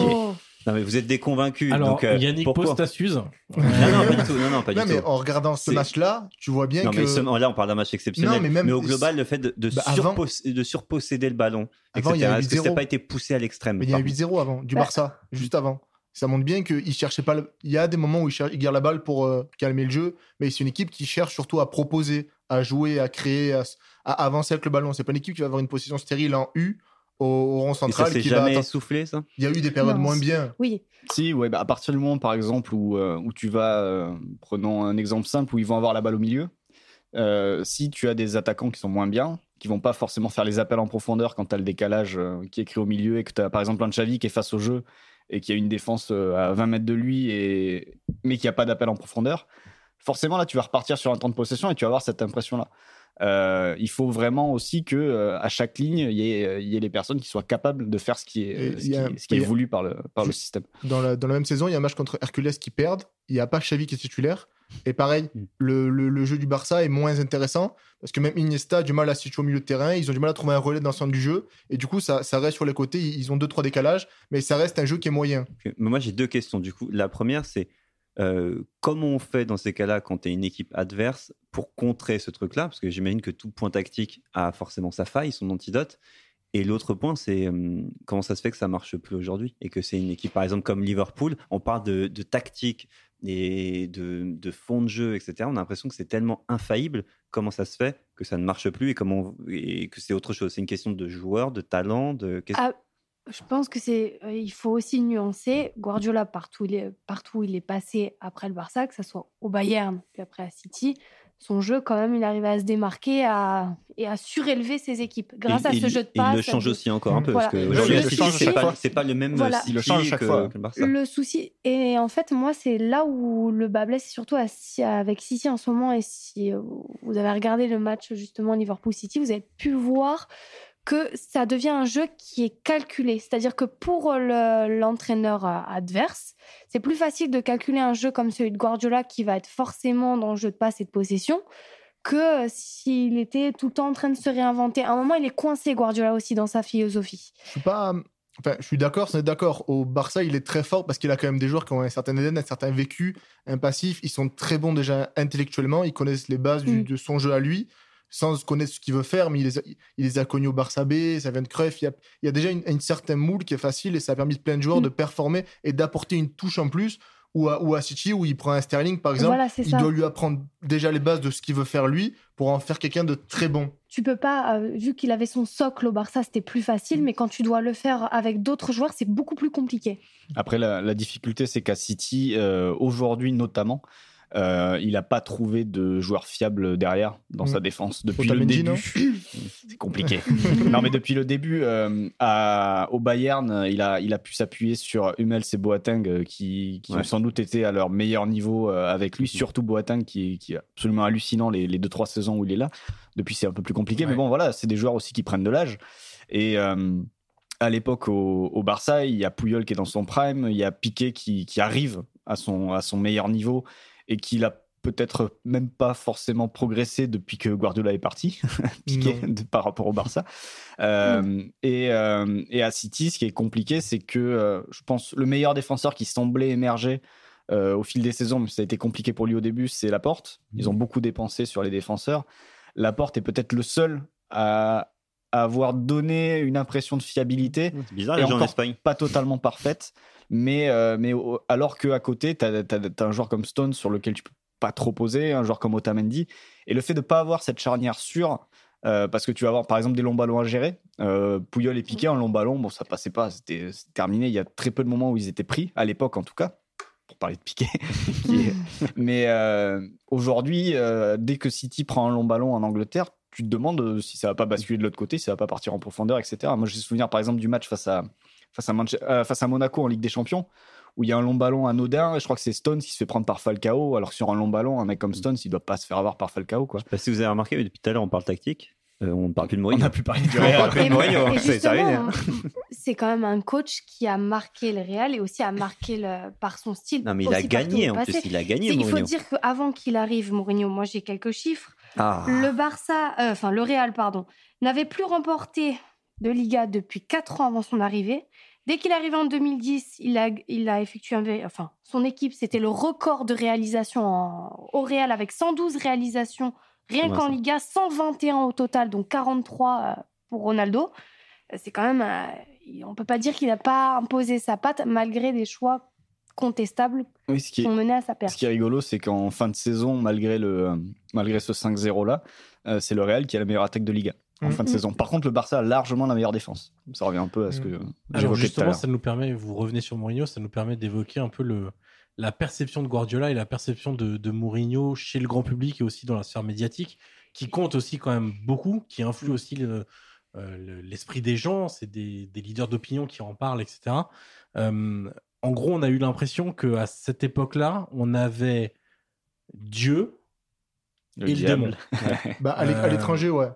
Non mais vous êtes déconvaincus. Alors, donc, euh, Yannick pourquoi pose ta suze. non, non, pas du tout. Non, non, pas Non, du mais tout. en regardant ce C'est- match-là, tu vois bien Non, que mais seulement- là, on parle d'un match exceptionnel. Non, mais même- au global, le fait de, de, Bah, avant- surpos- de surposséder le ballon, Avant, il y etc. a Est-ce que ça 8-0. n'a pas été poussé à l'extrême? Mais il y a par- 8-0 avant, du Bah. Barça, juste avant. Ça montre bien qu'il cherchait pas. le- Il y a des moments où il, cher- il garde la balle pour euh, calmer le jeu, mais c'est une équipe qui cherche surtout à proposer, à jouer, à créer, à, à avancer avec le ballon. C'est pas une équipe qui va avoir une position stérile en U au, au rond Et ça central. s'est qui va jamais attendre- essoufflé, ça? Il y a eu des périodes Non, moins bien. Oui, Si, ouais, bah à partir du moment, par exemple, où, euh, où tu vas, euh, prenons un exemple simple, où ils vont avoir la balle au milieu, euh, si tu as des attaquants qui sont moins bien, qui vont pas forcément faire les appels en profondeur quand tu as le décalage euh, qui est créé au milieu et que tu as par exemple un Xavi qui est face au jeu et qui a une défense à 20 mètres de lui, et... mais qui a pas d'appel en profondeur, forcément là tu vas repartir sur un temps de possession et tu vas avoir cette impression-là. Euh, il faut vraiment aussi que euh, à chaque ligne, il y, ait, il y ait les personnes qui soient capables de faire ce qui est, ce a- ce qui voulu par le, par le Juste- système. Dans la, dans la même saison, il y a un match contre Hercules qui perdent. Il n'y a pas Xavi qui est titulaire. Et pareil, Mm. le, le- le jeu du Barça est moins intéressant parce que même Iniesta a du mal à se situer au milieu de terrain. Ils ont du mal à trouver un relais dans le centre du jeu. Et du coup, ça, ça reste sur les côtés. Ils ont deux, trois décalages. Mais ça reste un jeu qui est moyen. Mais Moi, j'ai deux questions. Du coup, la première, c'est euh, comment on fait dans ces cas-là quand tu es une équipe adverse pour contrer ce truc-là? Parce que j'imagine que tout point tactique a forcément sa faille, son antidote. Et l'autre point, c'est hum, comment ça se fait que ça marche plus aujourd'hui et que c'est une équipe, par exemple, comme Liverpool, on parle de, tactique et de, fond de jeu, etc. On a l'impression que c'est tellement infaillible. Comment ça se fait que ça ne marche plus et, comment et que c'est autre chose? C'est une question de joueur, de talent, de. Je pense que c'est. euh, il faut aussi nuancer. Guardiola, partout, il est, partout où il est passé après le Barça, que ce soit au Bayern, puis après à City, son jeu, quand même, il arrive à se démarquer à, et à surélever ses équipes grâce Et à il- ce jeu de il passe. le change aussi encore un peu Voilà. parce que Il aujourd'hui, City, c'est pas, fois. c'est pas le même Voilà. City Il le change chaque que, fois. que le Barça. Le souci, et en fait, moi, c'est là où le bas blesse, surtout à- si- avec City en ce moment. Et si vous avez regardé le match justement Liverpool-City, vous avez pu voir que ça devient un jeu qui est calculé. C'est-à-dire que pour le- l'entraîneur euh, adverse, c'est plus facile de calculer un jeu comme celui de Guardiola qui va être forcément dans le jeu de passe et de possession que euh, s'il était tout le temps en train de se réinventer. À un moment, il est coincé, Guardiola aussi, dans sa philosophie. Je suis pas. Enfin, je suis d'accord, on est d'accord. Au Barça, il est très fort parce qu'il a quand même des joueurs qui ont un certain ADN, un certain vécu, un passif. Ils sont très bons déjà intellectuellement. Ils connaissent les bases du- Mm. de son jeu à lui, sans connaître ce qu'il veut faire. Mais il les, a, il les a connus au Barça B, ça vient de Cruyff. Il y a, il y a déjà une, une certaine moule qui est facile et ça a permis de plein de joueurs Mm. de performer et d'apporter une touche en plus. Ou à, ou à City, où il prend un Sterling, par exemple. Voilà, il ça. doit lui apprendre déjà les bases de ce qu'il veut faire lui pour en faire quelqu'un de très bon. tu peux pas, euh, vu qu'il avait son socle au Barça, c'était plus facile, mais quand tu dois le faire avec d'autres joueurs, c'est beaucoup plus compliqué. Après, la, la difficulté, c'est qu'à City, euh, aujourd'hui notamment, euh, il n'a pas trouvé de joueur fiable derrière dans Mm. sa défense depuis le début. c'est compliqué. non, mais depuis le début, euh, à- au Bayern, il a, il a pu s'appuyer sur Hummels et Boateng, euh, qui, qui Ouais. ont sans doute été à leur meilleur niveau avec lui, surtout Boateng, qui, qui est absolument hallucinant les, les deux trois saisons où il est là. Depuis, c'est un peu plus compliqué, mais bon, voilà, c'est des joueurs aussi qui prennent de l'âge. Et euh, à l'époque, au, au Barça, il y a Puyol qui est dans son prime, il y a Piqué qui, qui arrive à son, à son meilleur niveau et qui l'a peut-être même pas forcément progressé depuis que Guardiola est parti, Piqué, de- par rapport au Barça. Euh, et, euh, et à City, ce qui est compliqué, c'est que euh, je pense le meilleur défenseur qui semblait émerger au fil des saisons, mais ça a été compliqué pour lui au début, c'est Laporte. Ils ont beaucoup dépensé sur les défenseurs. Laporte est peut-être le seul à, avoir donné une impression de fiabilité C'est bizarre, les gens en Espagne. pas totalement parfaite, mais, euh, mais alors qu'à côté, tu as, un joueur comme Stone sur lequel tu peux pas trop poser, un joueur comme Otamendi, et le fait de pas avoir cette charnière sûre, euh, parce que tu vas avoir par exemple des longs ballons à gérer, euh, Pouyol et Piqué en long ballon, bon ça passait pas, c'était terminé, il y a très peu de moments où ils étaient pris, à l'époque en tout cas, pour parler de Piqué. est- Mais euh, aujourd'hui, dès que City prend un long ballon en Angleterre, tu te demandes si ça va pas basculer de l'autre côté, si ça va pas partir en profondeur, etc. Moi, j'ai souvenir par exemple du match face à, face à, Manche- euh, face à Monaco en Ligue des Champions, où il y a un long ballon anodin, et je crois que c'est Stones qui se fait prendre par Falcao, alors que sur un long ballon, un mec comme Stones, il doit pas se faire avoir par Falcao. Quoi. Je sais pas si vous avez remarqué, mais depuis tout à l'heure, on parle tactique. Euh, on ne parle plus de On Mourinho. du On Real. parle plus de Et- Mourinho. et C'est quand même un coach qui a marqué le Real et aussi a marqué le, par son style. Non, mais il a gagné en plus. Il a gagné, C'est- Il faut Mourinho. dire qu'avant qu'il arrive, Mourinho, moi j'ai quelques chiffres. Ah. Le Barça, euh, enfin le Real, pardon, n'avait plus remporté de Liga depuis 4 ans avant son arrivée. Dès qu'il est arrivé en 2010, il a, il a effectué un. Enfin, son équipe, c'était le record de réalisation en- au Real avec 112 réalisations rien qu'en. Liga, 121 au total, donc 43 euh, pour Ronaldo. Euh, C'est quand même. euh, on peut pas dire qu'il n'a pas imposé sa patte malgré des choix contestables Oui, ce qui ont mené à sa ce perte. qui est rigolo, c'est qu'en fin de saison, malgré, le, malgré ce 5-0 là, euh, c'est le Real qui a la meilleure attaque de Liga en Mm. fin de Mm. saison. Par contre, le Barça a largement la meilleure défense. Ça revient un peu à ce que Mm. Alors j'évoquais tout à justement, ça nous permet, vous revenez sur Mourinho, ça nous permet d'évoquer un peu le, la perception de Guardiola et la perception de, de Mourinho chez le grand public et aussi dans la sphère médiatique, qui compte aussi quand même beaucoup, qui influe aussi le- euh, le- l'esprit des gens, c'est des, des leaders d'opinion qui en parlent, etc. Euh, en gros, on a eu l'impression qu'à cette époque-là, on avait Dieu Le et le démon. Bah, à Euh, l'étranger, ouais.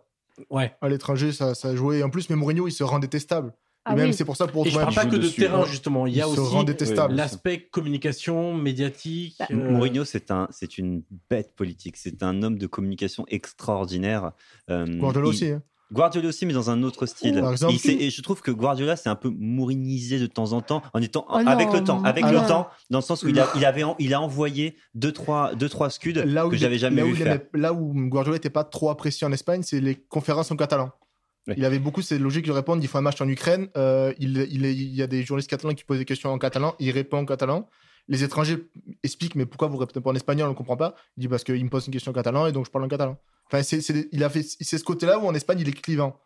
Ouais. À l'étranger, ça, ça jouait. Et en plus, mais Mourinho, il se rend détestable. Ah et même, oui. c'est pour ça, pour Et je parle pas que de dessus, terrain, ouais. justement. Il y a il aussi l'aspect communication, médiatique. Bah, euh, Mourinho, c'est un, c'est une bête politique. C'est un homme de communication extraordinaire. Euh, Guardiola il- aussi. hein. Guardiola aussi, mais dans un autre style. Par exemple- Et je trouve que Guardiola, c'est un peu mourinisé de temps en temps, en étant Oh non, avec le temps, avec ah le non. temps, dans le sens où il a, il avait, en- il a envoyé deux trois, deux trois scuds Là où, que j'avais jamais là, où vu il faire. aimait- là où Guardiola n'était pas trop apprécié en Espagne, c'est les conférences en catalan. Il avait beaucoup, c'est logique de répondre. Il faut un match en Ukraine. euh, il, il, est- il y a des journalistes catalans qui posent des questions en catalan. Il répond en catalan. Les étrangers expliquent, mais pourquoi vous répondez pas en espagnol? On ne comprend pas. Il dit parce qu'il me pose une question en catalan et donc je parle en catalan. Enfin, c'est, c'est- il a fait, c'est ce côté-là où en Espagne il est clivant.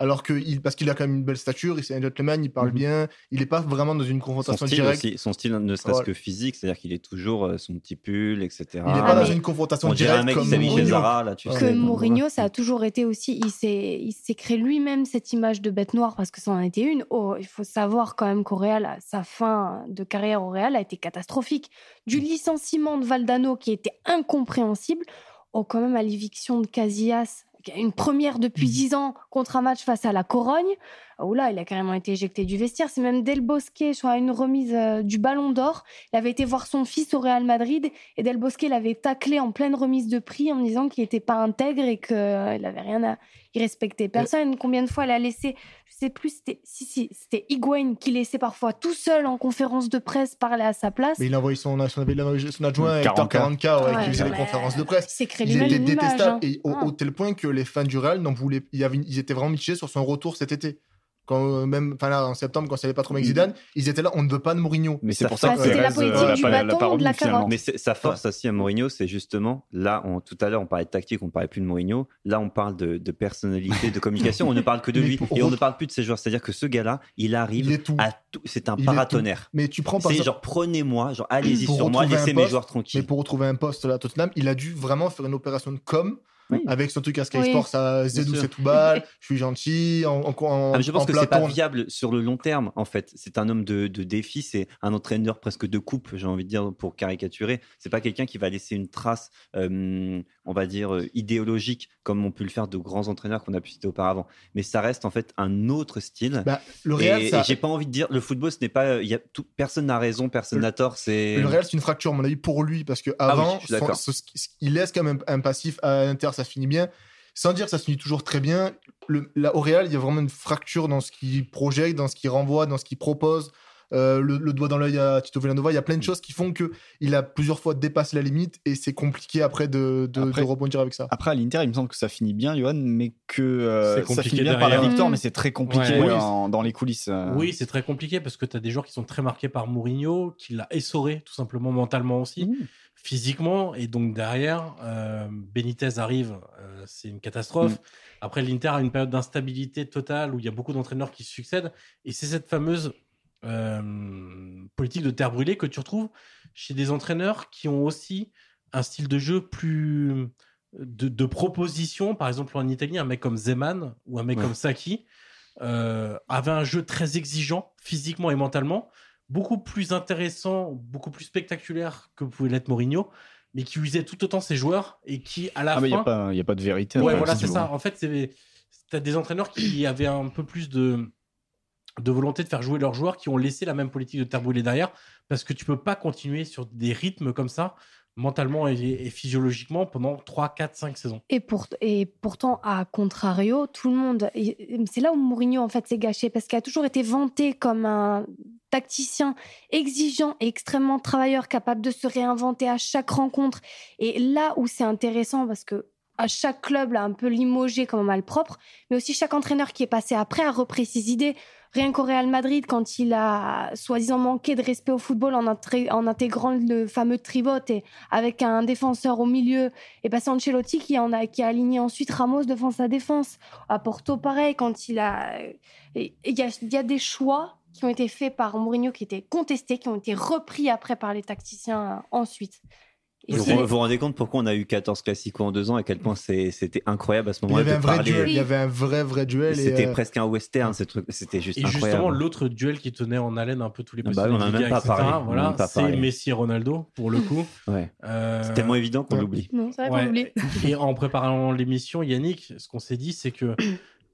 Alors que il, parce qu'il a quand même une belle stature, c'est un gentleman, il parle Mhm. bien, il n'est pas vraiment dans une Son confrontation style directe. aussi, son style ne serait-ce que physique, c'est-à-dire qu'il est toujours euh, son petit pull, etc. Il n'est Ah, pas dans mais- une confrontation On dirait un directe mec qui comme Mourinho. Zara, là, tu Que sais. que donc, Mourinho, ça a toujours été aussi, il s'est, il s'est créé lui-même cette image de bête noire parce que ça en était une. Oh, il faut savoir quand même qu'au Real, sa fin de carrière au Real a été catastrophique. Du licenciement de Valdano qui était incompréhensible, au quand même à l'éviction de Casillas, une première depuis Mhm. dix ans contre un match face à la Corogne, où là, il a carrément été éjecté du vestiaire. C'est même Del Bosque, je crois, à une remise euh, du Ballon d'Or. Il avait été voir son fils au Real Madrid et Del Bosque l'avait taclé en pleine remise de prix en me disant qu'il n'était pas intègre et qu'il n'avait rien à. Il respectait personne. Combien de fois il a laissé. Je sais plus, c'était. Si, si, c'était Higuain qui laissait parfois tout seul en conférence de presse parler à sa place. Mais il a envoyé son, adjoint, Hector 40K. 40K, ouais, Ouais, qui faisait les conférences de presse. Il s'est créé Ils étaient image. détestables hein. et au, Ah. au tel point que les fans du Real n'en voulaient, il y avait, ils étaient vraiment mitigés sur son retour cet été. Quand euh, même, enfin là, en septembre, quand ça allait pas trop avec Zidane, ils étaient là, on ne veut pas de Mourinho. Mais c'est pour ça que c'était la politique euh, a du pas la- bâton, la parole de la carotte. Mais sa force aussi à Mourinho, c'est justement, là, on, tout à l'heure, on parlait de tactique, on parlait plus de Mourinho. Là, on parle de, de personnalité, de communication. on ne parle que de Mais lui. Et on ne parle plus de ses joueurs. C'est-à-dire que ce gars-là, il arrive Il est tout. à tout. C'est un Il paratonnerre. Mais tu prends C'est genre, prenez-moi, genre, allez-y Pour sur moi, laissez mes joueurs Mais tranquilles. pour retrouver un poste là à Tottenham, il a dû vraiment faire une opération de com. Oui. Avec son truc à Sky Oui. Sports, à Zedou c'est tout balle, je suis gentil, en, en, en, Ah, mais je pense en que c'est pas viable sur le long terme, en fait. C'est un homme de, de défi, c'est un entraîneur presque de coupe, j'ai envie de dire, pour caricaturer. C'est pas quelqu'un qui va laisser une trace, euh, on va dire, euh, idéologique, comme on peut le faire de grands entraîneurs qu'on a pu citer auparavant. Mais ça reste en fait un autre style. Bah, le Real, et ça- et j'ai pas envie de dire, le football, ce n'est pas. il Y a tout, personne n'a raison, personne n'a tort. C'est. Le Real, c'est une fracture, à mon avis, pour lui, parce que Ah oui, avant, son- il laisse quand même un, passif à l'Inter, ça finit bien. Sans dire que ça se finit toujours très bien, le, là, au Real, il y a vraiment une fracture dans ce qu'il projette, dans ce qu'il renvoie, dans ce qu'il propose. Euh, le, le doigt dans l'œil à Tito Villanova, il y a plein Mm. de choses qui font que il a plusieurs fois dépassé la limite et c'est compliqué après de, de, Après- de rebondir avec ça. Après, à l'Inter, il me semble que ça finit bien, Johan, mais que euh, C'est ça compliqué finit bien par la victoire, Mm. mais c'est très compliqué Ouais. Oui. en- dans les coulisses. euh. Oui, c'est très compliqué parce que tu as des joueurs qui sont très marqués par Mourinho, qui l'a essoré tout simplement mentalement aussi, Mmh. Physiquement. Et donc derrière, euh, Benitez arrive, euh, c'est une catastrophe. Mm. Après, l'Inter a une période d'instabilité totale où il y a beaucoup d'entraîneurs qui se succèdent. Et c'est cette fameuse euh, politique de terre brûlée que tu retrouves chez des entraîneurs qui ont aussi un style de jeu plus de, de proposition. Par exemple, en Italie, un mec comme Zeman ou un mec Ouais. comme Saki avait un jeu très exigeant physiquement et mentalement, beaucoup plus intéressant, beaucoup plus spectaculaire que pouvait l'être Mourinho, mais qui usait tout autant ses joueurs et qui, à la Ah, mais il n'y fin, a, pas- y a pas de vérité. Ouais, après, voilà, c'est ça. En fait, c'est t'as des entraîneurs qui avaient un peu plus de de volonté de faire jouer leurs joueurs, qui ont laissé la même politique de terre brûlée derrière, parce que tu peux pas continuer sur des rythmes comme ça, mentalement et, physiologiquement, pendant 3, 4, 5 saisons. Et, pour, et pourtant, à contrario, tout le monde. C'est là où Mourinho, en fait, s'est gâché, parce qu'il a toujours été vanté comme un tacticien exigeant et extrêmement travailleur, capable de se réinventer à chaque rencontre. Et là où c'est intéressant, parce que à chaque club l'a un peu limogé comme un malpropre, mais aussi chaque entraîneur qui est passé après a repris ses idées. Rien qu'au Real Madrid, quand il a soi-disant manqué de respect au football en, intégrant le fameux trivote et avec un défenseur au milieu, et ben c'est Ancelotti qui, a, aligné ensuite Ramos devant sa défense. À Porto, pareil, quand il a. Il y a, y a des choix qui ont été faits par Mourinho qui étaient contestés, qui ont été repris après par les tacticiens ensuite. Et Vous vous vous rendez compte pourquoi on a eu 14 classicos en deux ans, à quel point c'était incroyable à ce Il y moment-là avait de un vrai duel. Il y avait un vrai, vrai duel. et, C'était euh, presque un western, ce truc. C'était juste Et justement, l'autre duel qui tenait en haleine un peu tous les Ah bah on en a Liga, même pas etc., parlé, Voilà, c'est. Messi et Ronaldo pour le coup. Ouais. Euh, C'est tellement évident qu'on ouais. l'oublie. Non, Ouais. qu'on oublie. Et en préparant l'émission, Yannick, ce qu'on s'est dit, c'est que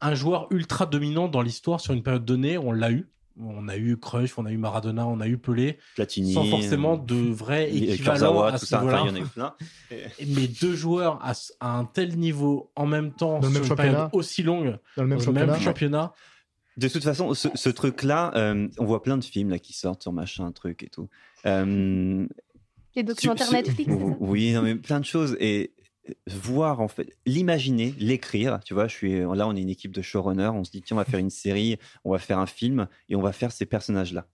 un joueur ultra dominant dans l'histoire sur une période donnée, on l'a eu. On a eu Cruyff, on a eu Maradona, on a eu Pelé, Platini. sans forcément euh, de vrai et équivalent à tout ce niveau-là. il y en a eu plein. Mais deux joueurs à, un tel niveau en même temps, Dans sur même une période championnat. aussi longue, dans le même dans le championnat. même championnat, De toute façon, ce, ce truc-là, euh, on voit plein de films là qui sortent sur machin, truc et tout. Euh, Les documentaires Su- su- Netflix. Oui, non, mais plein de choses. Et voir, en fait, l'imaginer, l'écrire. Tu vois, je suis, là, on est une équipe de showrunners. On se dit, tiens, on va faire une série, on va faire un film et on va faire ces personnages-là.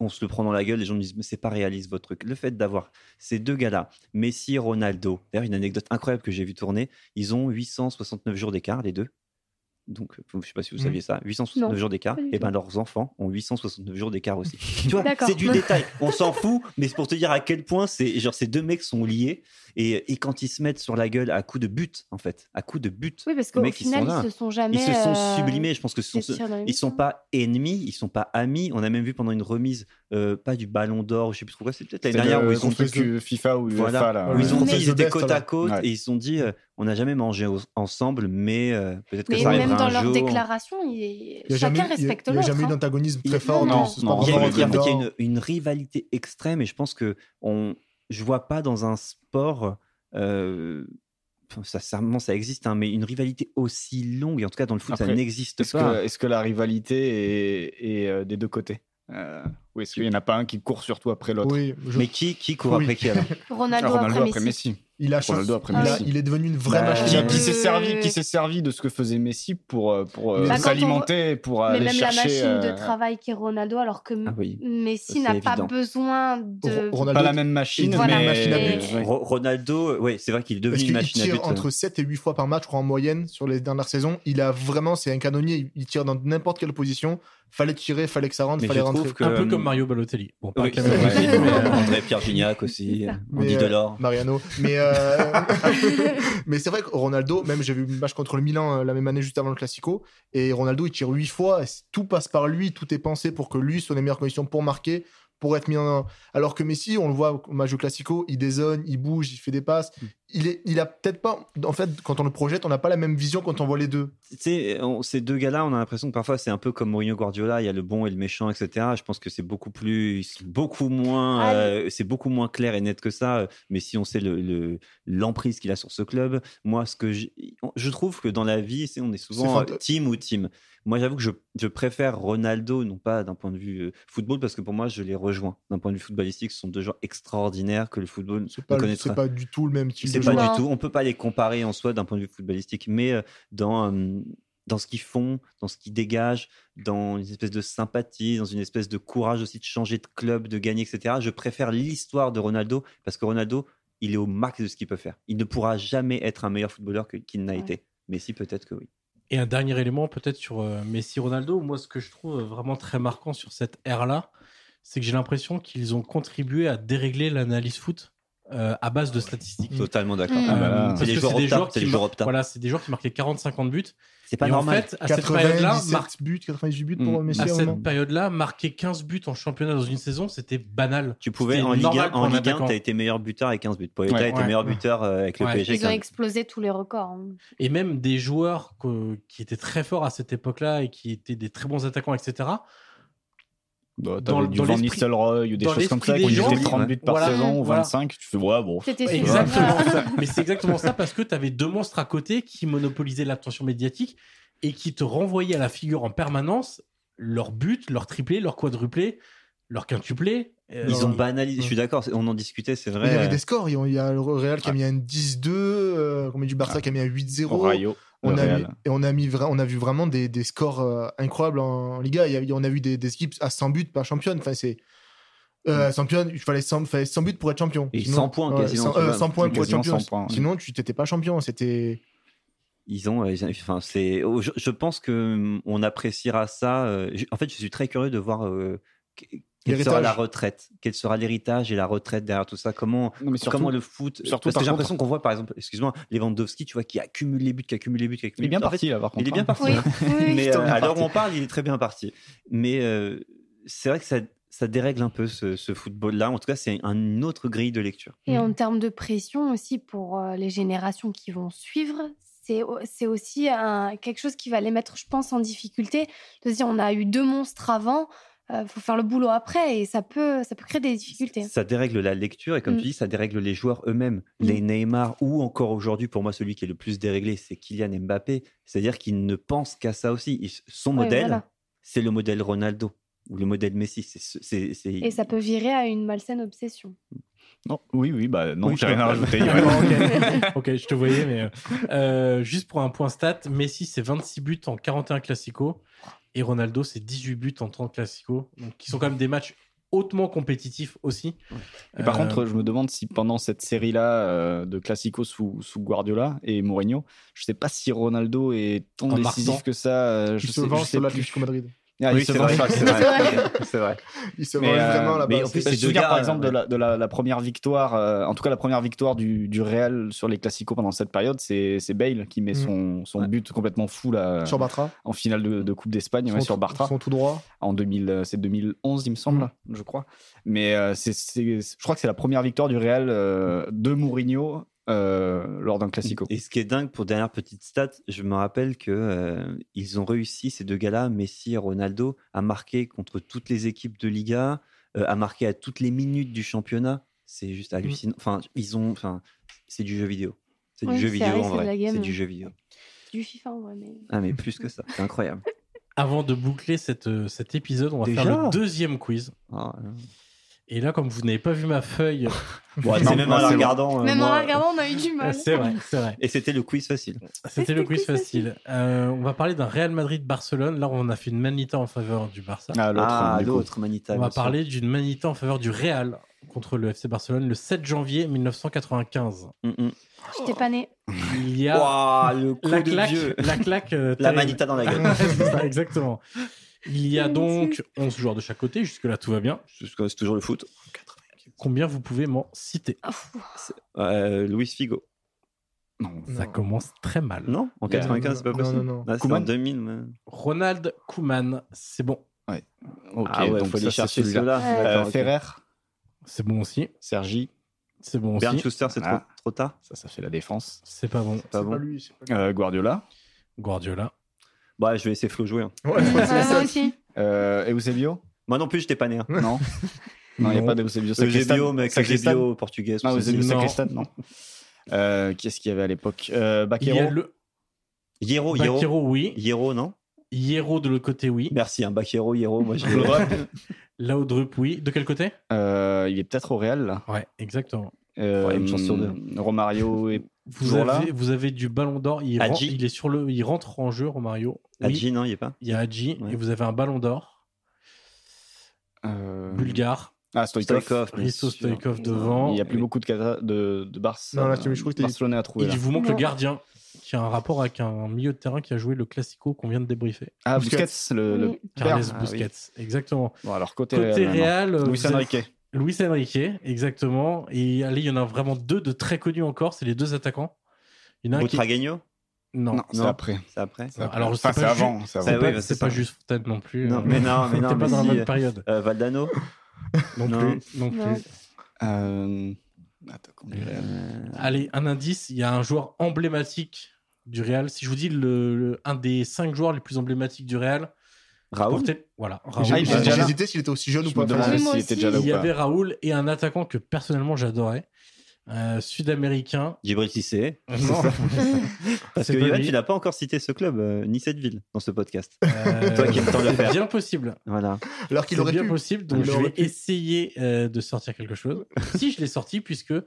On se le prend dans la gueule, les gens nous disent, mais c'est pas réaliste votre truc. Le fait d'avoir ces deux gars-là, Messi et Ronaldo, d'ailleurs, une anecdote incroyable que j'ai vu tourner, ils ont 869 jours d'écart, les deux. Donc, je sais pas si vous Mhm. saviez ça, 869 Non, jours d'écart. Et ben tout. leurs enfants ont 869 jours d'écart aussi. tu vois, c'est du détail. On s'en fout, mais c'est pour te dire à quel point c'est genre ces deux mecs sont liés et, et quand ils se mettent sur la gueule à coups de but, en fait, à coups de but, Oui, parce les qu'au mecs, ils final, sont ils se sont jamais. ils se sont euh, sublimés. Je pense que ce sont, ils sont buts, hein. pas ennemis, ils sont pas amis. On a même vu pendant une remise, euh, pas du Ballon d'or, je sais plus trop quoi, c'est peut-être l'année C'était dernière le où ils ont dit que- FIFA ou voilà, UEFA, là. où ils ont Ouais. dit Mais- ils étaient côte à côte Ouais. et ils se sont dit euh, on n'a jamais mangé au- ensemble, mais euh, peut-être que Mais ça même arrivera dans un leur jour. déclaration, il- Il y a chacun jamais, il y a- respecte il y a l'autre. jamais eu hein. d'antagonisme très fort. non, non, Il y a, il y a- rentré en fait, il y a dedans. une, une rivalité extrême et je pense que on, je vois pas dans un sport, euh, ça, sincèrement, ça existe, hein, mais une rivalité aussi longue, et en tout cas dans le foot, ça n'existe Est-ce pas. que, est-ce que la rivalité est, est, des deux côtés? Euh, Ou est-ce qu'il n'y en a pas un qui court surtout après l'autre Oui, je- Mais qui, qui court Oui. après qui alors Ronaldo, Ronaldo après après Messi. Messi. il a Ronaldo après il a- Messi. il est devenu une vraie Bah, machine. Qui, Euh, qui s'est servi, qui s'est servi de ce que faisait Messi pour, euh, pour euh, Bah, quand on s'alimenter, pour Mais aller même chercher. la machine de euh, travail qui est Ronaldo, alors que Ah oui. Messi n'a pas besoin de. Ro- Ronaldo, Pas la même machine, Voilà. mais Machine à but. Ouais. Ro- Ronaldo, ouais, c'est vrai qu'il est devenu une qu'il machine à tire but. euh. entre 7 et 8 fois par match, je crois, en moyenne, sur les dernières saisons. Il a vraiment, c'est un canonnier, il- tire dans n'importe quelle position. Fallait tirer, fallait que ça rentre, Mais fallait rentrer. un peu euh, comme Mario Balotelli. Bon, pas oui, mais, euh, André Pierre Gignac aussi. Andy euh, Delors. Mariano. Mais, euh, mais c'est vrai que Ronaldo, même j'ai vu le match contre le Milan euh, la même année juste avant le Classico, et Ronaldo il tire 8 fois, et tout passe par lui, tout est pensé pour que lui soit dans les meilleures conditions pour marquer, pour être mis en. Alors que Messi, on le voit au match du Classico, il dézone, il bouge, il fait des passes. Il, est, il a peut-être pas. En fait, quand on le projette, on n'a pas la même vision quand on voit les deux. Tu sais, on- ces deux gars-là, on a l'impression que parfois c'est un peu comme Mourinho Guardiola, il y a le bon et le méchant, etc. Je pense que c'est beaucoup plus, beaucoup moins, Ah, euh, c'est beaucoup moins clair et net que ça. Mais si on sait le- le- l'emprise qu'il a sur ce club, moi, ce que je, je trouve que dans la vie, c'est on est souvent team ou team. Moi, j'avoue que je, je préfère Ronaldo, non pas d'un point de vue euh, football, parce que pour moi, je les rejoins. D'un point de vue footballistique, ce sont deux joueurs extraordinaires que le football ne pas, connaîtra c'est pas du tout le même style c'est de pas du tout. On peut pas les comparer en soi d'un point de vue footballistique, mais euh, dans euh, dans ce qu'ils font, dans ce qu'ils dégagent, dans une espèce de sympathie, dans une espèce de courage aussi de changer de club, de gagner, etc. Je préfère l'histoire de Ronaldo parce que Ronaldo, il est au max de ce qu'il peut faire. Il ne pourra jamais être un meilleur footballeur que- qu'il n'a Ouais. été. Mais si, peut-être que oui. Et un dernier élément, peut-être sur euh, Messi Ronaldo, moi, ce que je trouve vraiment très marquant sur cette ère-là, c'est que j'ai l'impression qu'ils ont contribué à dérégler l'analyse foot euh, à base de statistiques. Totalement d'accord. Euh, c'est joueurs des joueurs c'est qui joueurs. Voilà, c'est des joueurs qui marquaient 40-50 buts. C'est pas et normal. en fait, à cette période-là, 97 mar- buts, 98 buts pour Mm. Messi à cette période-là, marquer 15 buts en championnat dans une saison, c'était banal. tu pouvais en Ligue normal 1, pour en Ligue 1, attaquant. t'as été meilleur buteur avec 15 buts. Poeta Ouais. était Ouais. meilleur buteur euh, avec le Ouais. PSG. Ils ont 15. explosé tous les records. hein. Et même des joueurs que- qui étaient très forts à cette époque-là et qui étaient des très bons attaquants, etc. Bah, Dans- du dans Van Nistelrooy ou des choses comme ça qui des mettaient gens, 30 buts par voilà, saison ou voilà. 25. Tu fais, ouais, bon. C'était. Exactement ça. Mais c'est exactement ça parce que tu avais deux monstres à côté qui monopolisaient l'attention médiatique et qui te renvoyaient à la figure en permanence leur but, leur triplé, leur quadruplé, leur quintuplé. Euh, Ils ont Ouais. banalisé, je suis d'accord, on en discutait, c'est vrai. Il y avait euh, des scores. Il y a le Real qui a Ouais. mis un 10-2, euh, on met du Barça qui a mis un 8-0. Rayo. On Le a, et on, a mis vra- on a vu vraiment des, des scores euh, incroyables en, en Liga. Il y a- on a vu des, des équipes à 100 buts par championne. Enfin, c'est. Euh, championne, il fallait 100, fallait 100 buts pour être champion. Et 100 points, quasiment, 100, tu vois. points pour être champion. 100 points, ouais. Sinon, tu n'étais pas champion. C'était. Ils ont, euh, ils ont- enfin, c'est, oh, je, je pense que hum, on appréciera ça. euh, je- en fait, je suis très curieux de voir euh, quelle sera la retraite, quel sera l'héritage et la retraite derrière tout ça? Comment, Non, mais surtout, comment le foot? surtout, parce par que j'ai contre- l'impression qu'on voit, par exemple, excuse-moi, Lewandowski, tu vois, qui accumule les buts, qui accumule les buts, qui accumule il est bien parti là, par contre. il est bien hein. parti. Oui, hein. oui. Mais euh, à l'heure où on parle, il est très bien parti. Mais euh, c'est vrai que ça, ça dérègle un peu ce, ce football-là. En tout cas, c'est un- une autre grille de lecture. Et en termes de pression aussi pour euh, les générations qui vont suivre, c'est au- c'est aussi un- quelque chose qui va les mettre, je pense, en difficulté. De se dire, on a eu deux monstres avant, il faut faire le boulot après et ça peut, ça peut créer des difficultés. Ça dérègle la lecture et comme Mm. tu dis, ça dérègle les joueurs eux-mêmes. Mm. Les Neymar ou encore aujourd'hui, pour moi, celui qui est le plus déréglé, c'est Kylian Mbappé. C'est-à-dire qu'il ne pense qu'à ça aussi. Son Ouais, modèle, voilà. c'est le modèle Ronaldo ou le modèle Messi. C'est, ce- c'est, c'est- Et ça peut virer à une malsaine obsession. Non, oui, oui, bah non, Oui, j'ai rien à rajouter. Ok. ok, je te voyais, mais euh, euh, juste pour un point stat, Messi c'est 26 buts en 41 classico et Ronaldo c'est 18 buts en 30 classico, donc qui sont quand même des matchs hautement compétitifs aussi. Et par Euh, contre, je me demande si pendant cette série-là euh, de Classico sous, sous Guardiola et Mourinho, je sais pas si Ronaldo est tant En décisif marquant. que ça. euh, je sais, je sais plus. Madrid. Ah, Oui, il se c'est vrai. sur C'est vrai. C'est vrai. Il se Mais, euh, vraiment là-bas. mais en plus, Je ces me souviens gars, par exemple de, la, de la, la première victoire, euh, en tout cas la première victoire du, du Real sur les Classicos pendant cette période, c'est Bale qui met Mm. son, son Ouais. but complètement fou là, sur Bartra. en finale de, de Coupe d'Espagne ouais, sur Bartra Son tout droit. en 2000, euh, c'est 2011 il me semble, Mm. je crois. Mais euh, c'est, je crois que c'est la première victoire du Real euh, de Mourinho euh, lors d'un Classico. Et ce qui est dingue, pour dernière petite stat, je me rappelle que euh, ils ont réussi ces deux gars-là, Messi et Ronaldo, à marquer contre toutes les équipes de Liga, euh, à marquer à toutes les minutes du championnat. C'est juste hallucinant. Enfin, ils ont, enfin, c'est du jeu vidéo. C'est Oui, du jeu vidéo vrai, en vrai. C'est du jeu vidéo. Du FIFA en vrai, mais. Ah mais plus que ça, c'est incroyable. Avant de boucler cette, cet épisode, on va Déjà faire le deuxième quiz. Ah, Et là, comme vous n'avez pas vu ma feuille, bon, non, c'est même en c'est la bon. regardant. euh, Même en moi, la regardant, on a eu du mal. c'est vrai, c'est vrai. Et c'était le quiz facile. C'était le le quiz quiz facile. Euh, on va parler d'un Real Madrid-Barcelone. Là, on a fait une manita en faveur du Barça. Ah, l'autre, Ah, Manita. On va parler d'une manita en faveur du Real contre le FC Barcelone le 7 janvier 1995. Mm, mm. Je t'ai pas né. Il y a Ouah, le coup la de claque, vieux. la claque, euh, La. Manita dans la gueule. C'est ça, exactement. Il y a donc 11 joueurs de chaque côté. Jusque-là, tout va bien. C'est toujours le foot. Combien vous pouvez m'en citer? Ah. Euh, Luis Figo. Non. Ça Non. commence très mal. Non En 95, c'est pas possible. non, non. Ah, Koeman en 2000. mais- Ronald Koeman, c'est bon. Ok, ah ouais, donc faut aller chercher. Ouais. Euh, ok. Ferrer, C'est bon aussi. Sergi, C'est bon aussi. Bernd Schuster, c'est trop, Ah. trop tard. ça, ça fait la défense. C'est pas bon. Pas C'est bon. pas lui. c'est pas lui. Euh, Guardiola, Guardiola. Bah, je vais laisser Flo jouer. hein. Ouais, je crois que c'est Ouais, ça. moi aussi. euh, Eusebio? Moi non plus, j'étais pas né. Hein. Non. Non, il n'y a Non. pas d'Eusebio. Eusebio, mais Sacristan Eusebio portugais. Non, tout ça. Eusebio Non. Sacristan, non. Euh, qui est-ce qu'il y avait à l'époque? Euh, Il y a Baquero le Hierro, Hierro. Bakero, oui. Hierro, non? Hierro de l'autre côté, oui. Merci, hein, Bakero, Hierro. Moi, je Laudrup, oui. De quel côté? Euh, Il est peut-être au Real, là. Ouais, exactement. Euh, Ouais, une chance sur deux. Romario et Vous Toujours là avez, vous avez du ballon d'or. Il, ren- Hadji. il est sur le, il rentre en jeu, Romario. Oui. Adji, non, il est pas? Il y a Ouais. et vous avez un ballon d'or. euh, Bulgare. Ah, Stoïkov. Stoïkov. bien Risto devant. Il n'y a plus beaucoup de, cata- de, de Barça. Non, là, tu- je Barcelonais à trouver. Il là. vous manque Non. le gardien qui a un rapport avec un milieu de terrain qui a joué le Classico qu'on vient de débriefer. Ah, Busquets. Busquets, le, le. Carles Ah, Busquets. Exactement. Bon, alors côté, Côté Real. euh, Luis avez- Enrique. Luis Enrique, exactement. Et allez, il y en a vraiment deux de très connus encore. C'est les deux attaquants. Il y en a un qui... Butragueño Non. Non, c'est après. C'est après. Alors, Enfin, c'est avant. c'est pas, bah, pas juste Fontaine non plus. Non, euh, mais non, mais non, T'es pas dans la euh, même période. euh, Valdano Non, non. plus. Non plus. Euh, Attaquant du Real. Euh, Allez, un indice. Il y a un joueur emblématique du Real. Si je vous dis le, le- un des cinq joueurs les plus emblématiques du Real, Raoul voilà. J'ai il. J'hésitais s'il était aussi jeune Je ou pas. me s'il était déjà là ou Il y avait Raoul et un attaquant que personnellement j'adorais. Euh, Sud-américain. Djibril Cissé. Non. Parce C'est que lui. tu n'as pas encore cité ce club, euh, ni cette ville, dans ce podcast. Euh, Toi qui aimes tant le faire. bien possible. Voilà. Alors qu'il C'est aurait bien pu. possible. Donc je vais pu. essayer euh, de sortir quelque chose. si je l'ai sorti, puisque euh,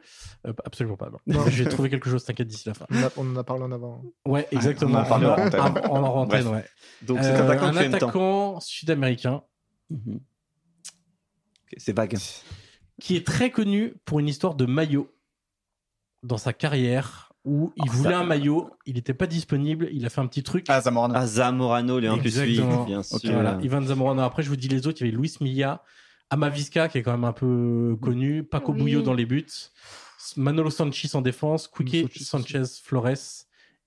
absolument pas. non. Non. je vais trouver quelque chose. T'inquiète d'ici la fin. On, en a parlé en avant. Ouais, exactement. on en parlera en. En- en antenne, ouais. Donc Euh, attaquant un attaquant sud-américain Mhm. C'est vague. qui est très connu pour une histoire de maillot dans sa carrière où il Oh, voulait ça- un maillot, il n'était pas disponible, il a fait un petit truc. Ah, Zamorano. Ah, Zamorano, les 1 plus 8, Exactement. bien Ok, sûr. voilà. Ivan Zamorano. Après, je vous dis les autres. Il y avait Luis Milla, Amavisca, qui est quand même un peu connu, Paco Oui. Bouillot dans les buts, Manolo Sanchez en défense, Quique Sanchez Flores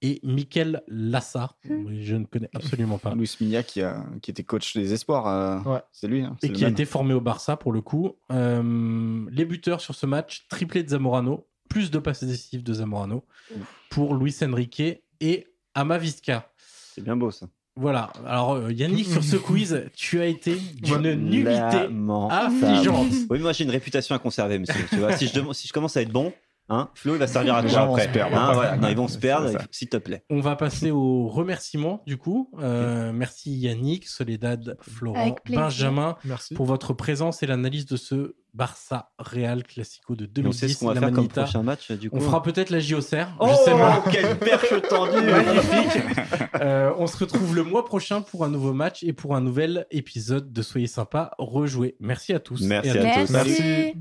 et Mikel Lassa. Hmm. Je ne connais absolument pas. Luis Milla qui, a, qui était coach des espoirs. euh, Ouais. C'est lui. hein, Et qui a été formé au Barça pour le coup. Euh, les buteurs sur ce match, triplé de Zamorano, plus de passes décisives de Zamorano pour Luis Enrique et Amavisca. C'est bien beau ça. Voilà. Alors, euh, Yannick, sur ce quiz, tu as été d'une nullité affligeante. Oui, moi j'ai une réputation à conserver, monsieur. Tu vois, si, je demande- si je commence à être bon, hein, Flo il va servir à quoi après se perdre. Hein, voilà. Non, ils vont se perdre, s'il te plaît. On va passer aux remerciements, du coup. Euh, merci Yannick, Soledad, Florent. Benjamin Merci. pour votre présence et l'analyse de ce Barça Real Classico de Et on sait 2010. ce qu'on va la faire comme Manita. prochain match, du coup. On fera peut-être la JOCR. Oh, je sais pas. quelle perche tendue Magnifique. Euh, on se retrouve le mois prochain pour un nouveau match et pour un nouvel épisode de Soyez sympa rejoué. Merci à tous. Merci et à tous. Merci. Merci.